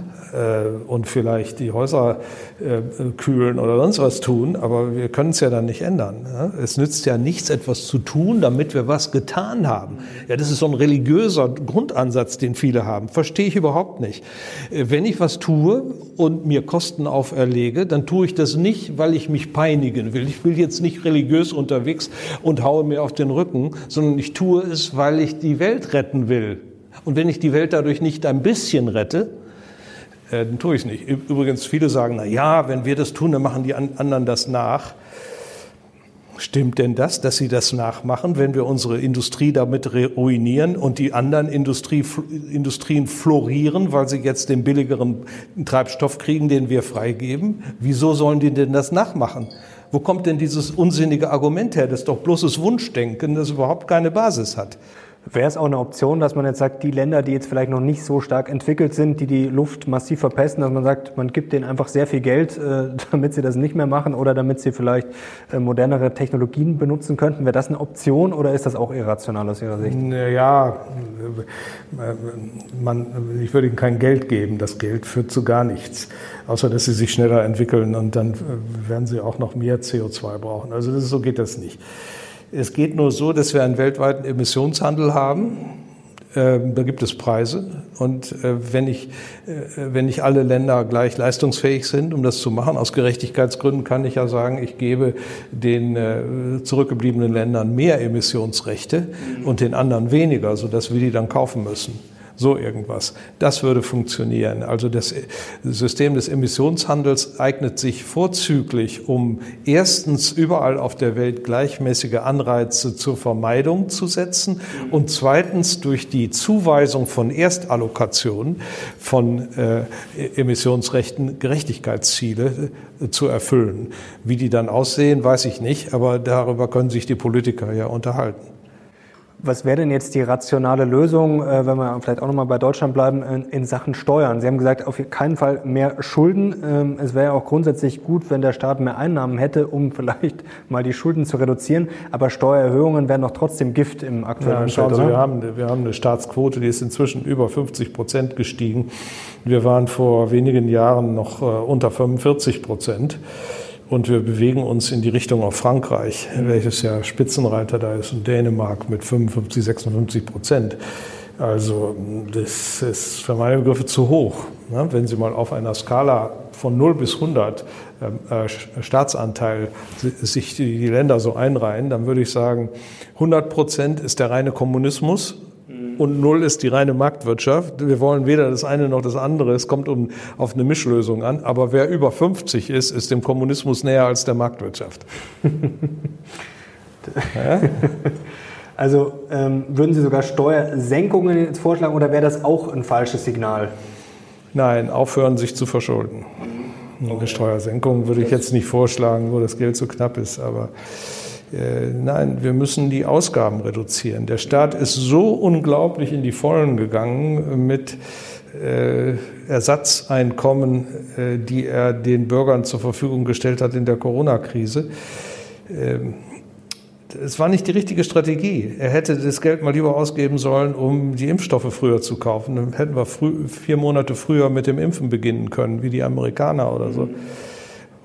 und vielleicht die Häuser äh, kühlen oder sonst was tun, aber wir können es ja dann nicht ändern. Es nützt ja nichts, etwas zu tun, damit wir was getan haben. Ja, das ist so ein religiöser Grundansatz, den viele haben. Verstehe ich überhaupt nicht. Äh, wenn ich was tue und mir Kosten auferlege, dann tue ich das nicht, weil ich mich peinigen will. Ich will jetzt nicht religiös unterwegs und haue mir auf den Rücken, sondern ich tue es, weil ich die Welt retten will. Und wenn ich die Welt dadurch nicht ein bisschen rette, äh, dann tue ich es nicht. Übrigens, viele sagen, na ja, wenn wir das tun, dann machen die anderen das nach. Stimmt denn das, dass sie das nachmachen, wenn wir unsere Industrie damit ruinieren und die anderen Industrie, Industrien florieren, weil sie jetzt den billigeren Treibstoff kriegen, den wir freigeben? Wieso sollen die denn das nachmachen? Wo kommt denn dieses unsinnige Argument her? Das ist doch bloßes Wunschdenken, das überhaupt keine Basis hat. Wäre es auch eine Option, dass man jetzt sagt, die Länder, die jetzt vielleicht noch nicht so stark entwickelt sind, die die Luft massiv verpesten, dass man sagt, man gibt denen einfach sehr viel Geld, äh, [LAUGHS] damit sie das nicht mehr machen oder damit sie vielleicht äh, modernere Technologien benutzen könnten? Wäre das eine Option oder ist das auch irrational aus Ihrer Sicht? Ja, man, ich würde ihnen kein Geld geben. Das Geld führt zu gar nichts, außer dass sie sich schneller entwickeln und dann äh, werden sie auch noch mehr CO2 brauchen. Also das, so geht das nicht. Es geht nur so, dass wir einen weltweiten Emissionshandel haben. Ähm, da gibt es Preise. Und äh, wenn, ich, äh, wenn nicht alle Länder gleich leistungsfähig sind, um das zu machen, aus Gerechtigkeitsgründen kann ich ja sagen, ich gebe den äh, zurückgebliebenen Ländern mehr Emissionsrechte und den anderen weniger, sodass wir die dann kaufen müssen. So irgendwas. Das würde funktionieren. Also das System des Emissionshandels eignet sich vorzüglich, um erstens überall auf der Welt gleichmäßige Anreize zur Vermeidung zu setzen und zweitens durch die Zuweisung von Erstallokationen von äh, Emissionsrechten Gerechtigkeitsziele äh, zu erfüllen. Wie die dann aussehen, weiß ich nicht, aber darüber können sich die Politiker ja unterhalten. Was wäre denn jetzt die rationale Lösung, äh, wenn wir vielleicht auch nochmal bei Deutschland bleiben, in Sachen Steuern? Sie haben gesagt, auf keinen Fall mehr Schulden. Ähm, es wäre ja auch grundsätzlich gut, wenn der Staat mehr Einnahmen hätte, um [LAUGHS] vielleicht mal die Schulden zu reduzieren. Aber Steuererhöhungen wären doch trotzdem Gift im aktuellen ja, schauen Sie, wir haben, wir haben eine Staatsquote, die ist inzwischen über 50 Prozent gestiegen. Wir waren vor wenigen Jahren noch äh, unter 45 Prozent. Und wir bewegen uns in die Richtung auf Frankreich, welches ja Spitzenreiter da ist, und Dänemark mit 55, 56 Prozent. Also das ist für meine Begriffe zu hoch. Ne? Wenn Sie mal auf einer Skala von 0 bis 100 ähm, äh, Staatsanteil sich die Länder so einreihen, dann würde ich sagen, 100 Prozent ist der reine Kommunismus und null ist die reine Marktwirtschaft. Wir wollen weder das eine noch das andere. Es kommt um, auf eine Mischlösung an. Aber wer über 50 ist, ist dem Kommunismus näher als der Marktwirtschaft. [LAUGHS] ja? Also ähm, würden Sie sogar Steuersenkungen jetzt vorschlagen oder wäre das auch ein falsches Signal? Nein, aufhören, sich zu verschulden. Eine Steuersenkung würde ich jetzt nicht vorschlagen, wo das Geld so knapp ist, aber nein, wir müssen die Ausgaben reduzieren. Der Staat ist so unglaublich in die Vollen gegangen mit äh, Ersatzeinkommen, äh, die er den Bürgern zur Verfügung gestellt hat in der Corona-Krise. Ähm, es war nicht die richtige Strategie. Er hätte das Geld mal lieber ausgeben sollen, um die Impfstoffe früher zu kaufen. Dann hätten wir vier Monate früher mit dem Impfen beginnen können, wie die Amerikaner oder so. Mhm.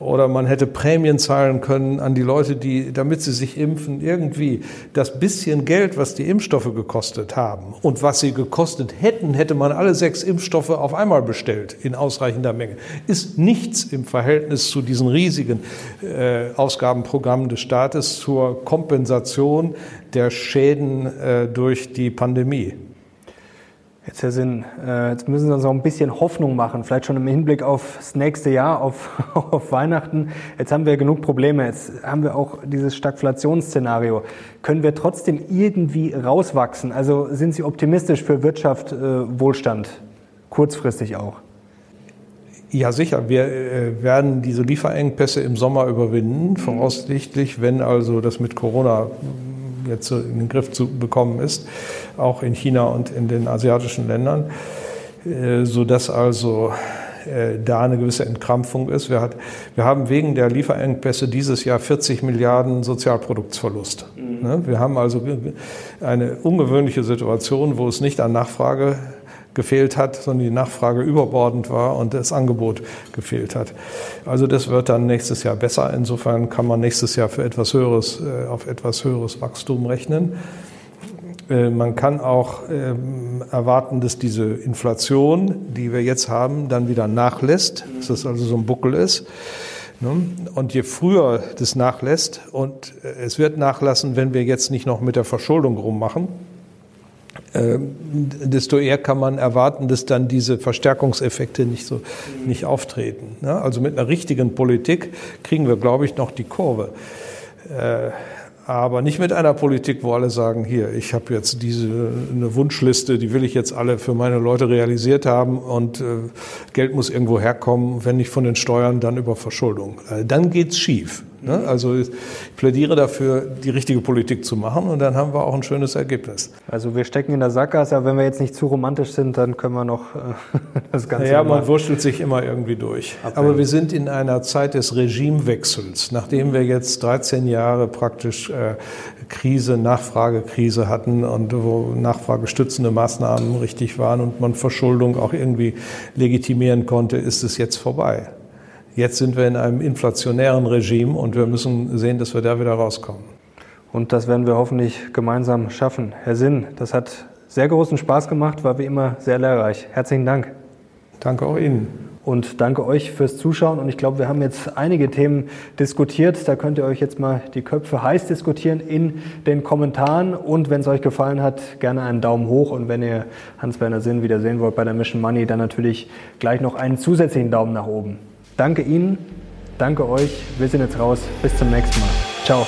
Oder man hätte Prämien zahlen können an die Leute, die, damit sie sich impfen. Irgendwie das bisschen Geld, was die Impfstoffe gekostet haben und was sie gekostet hätten, hätte man alle sechs Impfstoffe auf einmal bestellt in ausreichender Menge. Ist nichts im Verhältnis zu diesen riesigen äh, Ausgabenprogrammen des Staates zur Kompensation der Schäden äh, durch die Pandemie. Jetzt, Herr Sinn, äh, jetzt müssen Sie uns auch ein bisschen Hoffnung machen, vielleicht schon im Hinblick aufs nächste Jahr, auf, [LAUGHS] auf Weihnachten. Jetzt haben wir genug Probleme, jetzt haben wir auch dieses Stagflationsszenario. Können wir trotzdem irgendwie rauswachsen? Also sind Sie optimistisch für Wirtschaft, äh, Wohlstand, kurzfristig auch? Ja, sicher. Wir äh, werden diese Lieferengpässe im Sommer überwinden, voraussichtlich, wenn also das mit Corona jetzt in den Griff zu bekommen ist, auch in China und in den asiatischen Ländern, äh, sodass also äh, da eine gewisse Entkrampfung ist. Wir, hat, wir, haben wegen der Lieferengpässe dieses Jahr 40 Milliarden Sozialproduktsverlust. Mhm. Ne? Wir haben also eine ungewöhnliche Situation, wo es nicht an Nachfrage gefehlt hat, sondern die Nachfrage überbordend war und das Angebot gefehlt hat. Also das wird dann nächstes Jahr besser. Insofern kann man nächstes Jahr für etwas höheres, äh, auf etwas höheres Wachstum rechnen. Äh, man kann auch ähm, erwarten, dass diese Inflation, die wir jetzt haben, dann wieder nachlässt, dass das also so ein Buckel ist. Ne? Und je früher das nachlässt, und äh, es wird nachlassen, wenn wir jetzt nicht noch mit der Verschuldung rummachen, desto eher kann man erwarten, dass dann diese Verstärkungseffekte nicht so nicht auftreten. Ne? Also mit einer richtigen Politik kriegen wir, glaube ich, noch die Kurve. Äh, aber nicht mit einer Politik, wo alle sagen, hier, ich habe jetzt diese eine Wunschliste, die will ich jetzt alle für meine Leute realisiert haben und äh, Geld muss irgendwo herkommen, wenn nicht von den Steuern, dann über Verschuldung. Äh, dann geht's schief. Ne? Also ich plädiere dafür, die richtige Politik zu machen und dann haben wir auch ein schönes Ergebnis. Also wir stecken in der Sackgasse, aber wenn wir jetzt nicht zu romantisch sind, dann können wir noch äh, [LAUGHS] das Ganze. Ja, man wurschtelt sich immer irgendwie durch. Abhängen. Aber wir sind in einer Zeit des Regimewechsels, nachdem wir jetzt 13 Jahre praktisch äh, Krise, Nachfragekrise hatten und wo nachfragestützende Maßnahmen richtig waren und man Verschuldung auch irgendwie legitimieren konnte, ist es jetzt vorbei. Jetzt sind wir in einem inflationären Regime und wir müssen sehen, dass wir da wieder rauskommen. Und das werden wir hoffentlich gemeinsam schaffen. Herr Sinn, das hat sehr großen Spaß gemacht, war wie immer sehr lehrreich. Herzlichen Dank. Danke auch Ihnen. Und danke euch fürs Zuschauen. Und ich glaube, wir haben jetzt einige Themen diskutiert. Da könnt ihr euch jetzt mal die Köpfe heiß diskutieren in den Kommentaren. Und wenn es euch gefallen hat, gerne einen Daumen hoch. Und wenn ihr Hans-Werner Sinn wieder sehen wollt bei der Mission Money, dann natürlich gleich noch einen zusätzlichen Daumen nach oben. Danke Ihnen, danke euch. Wir sind jetzt raus. Bis zum nächsten Mal. Ciao.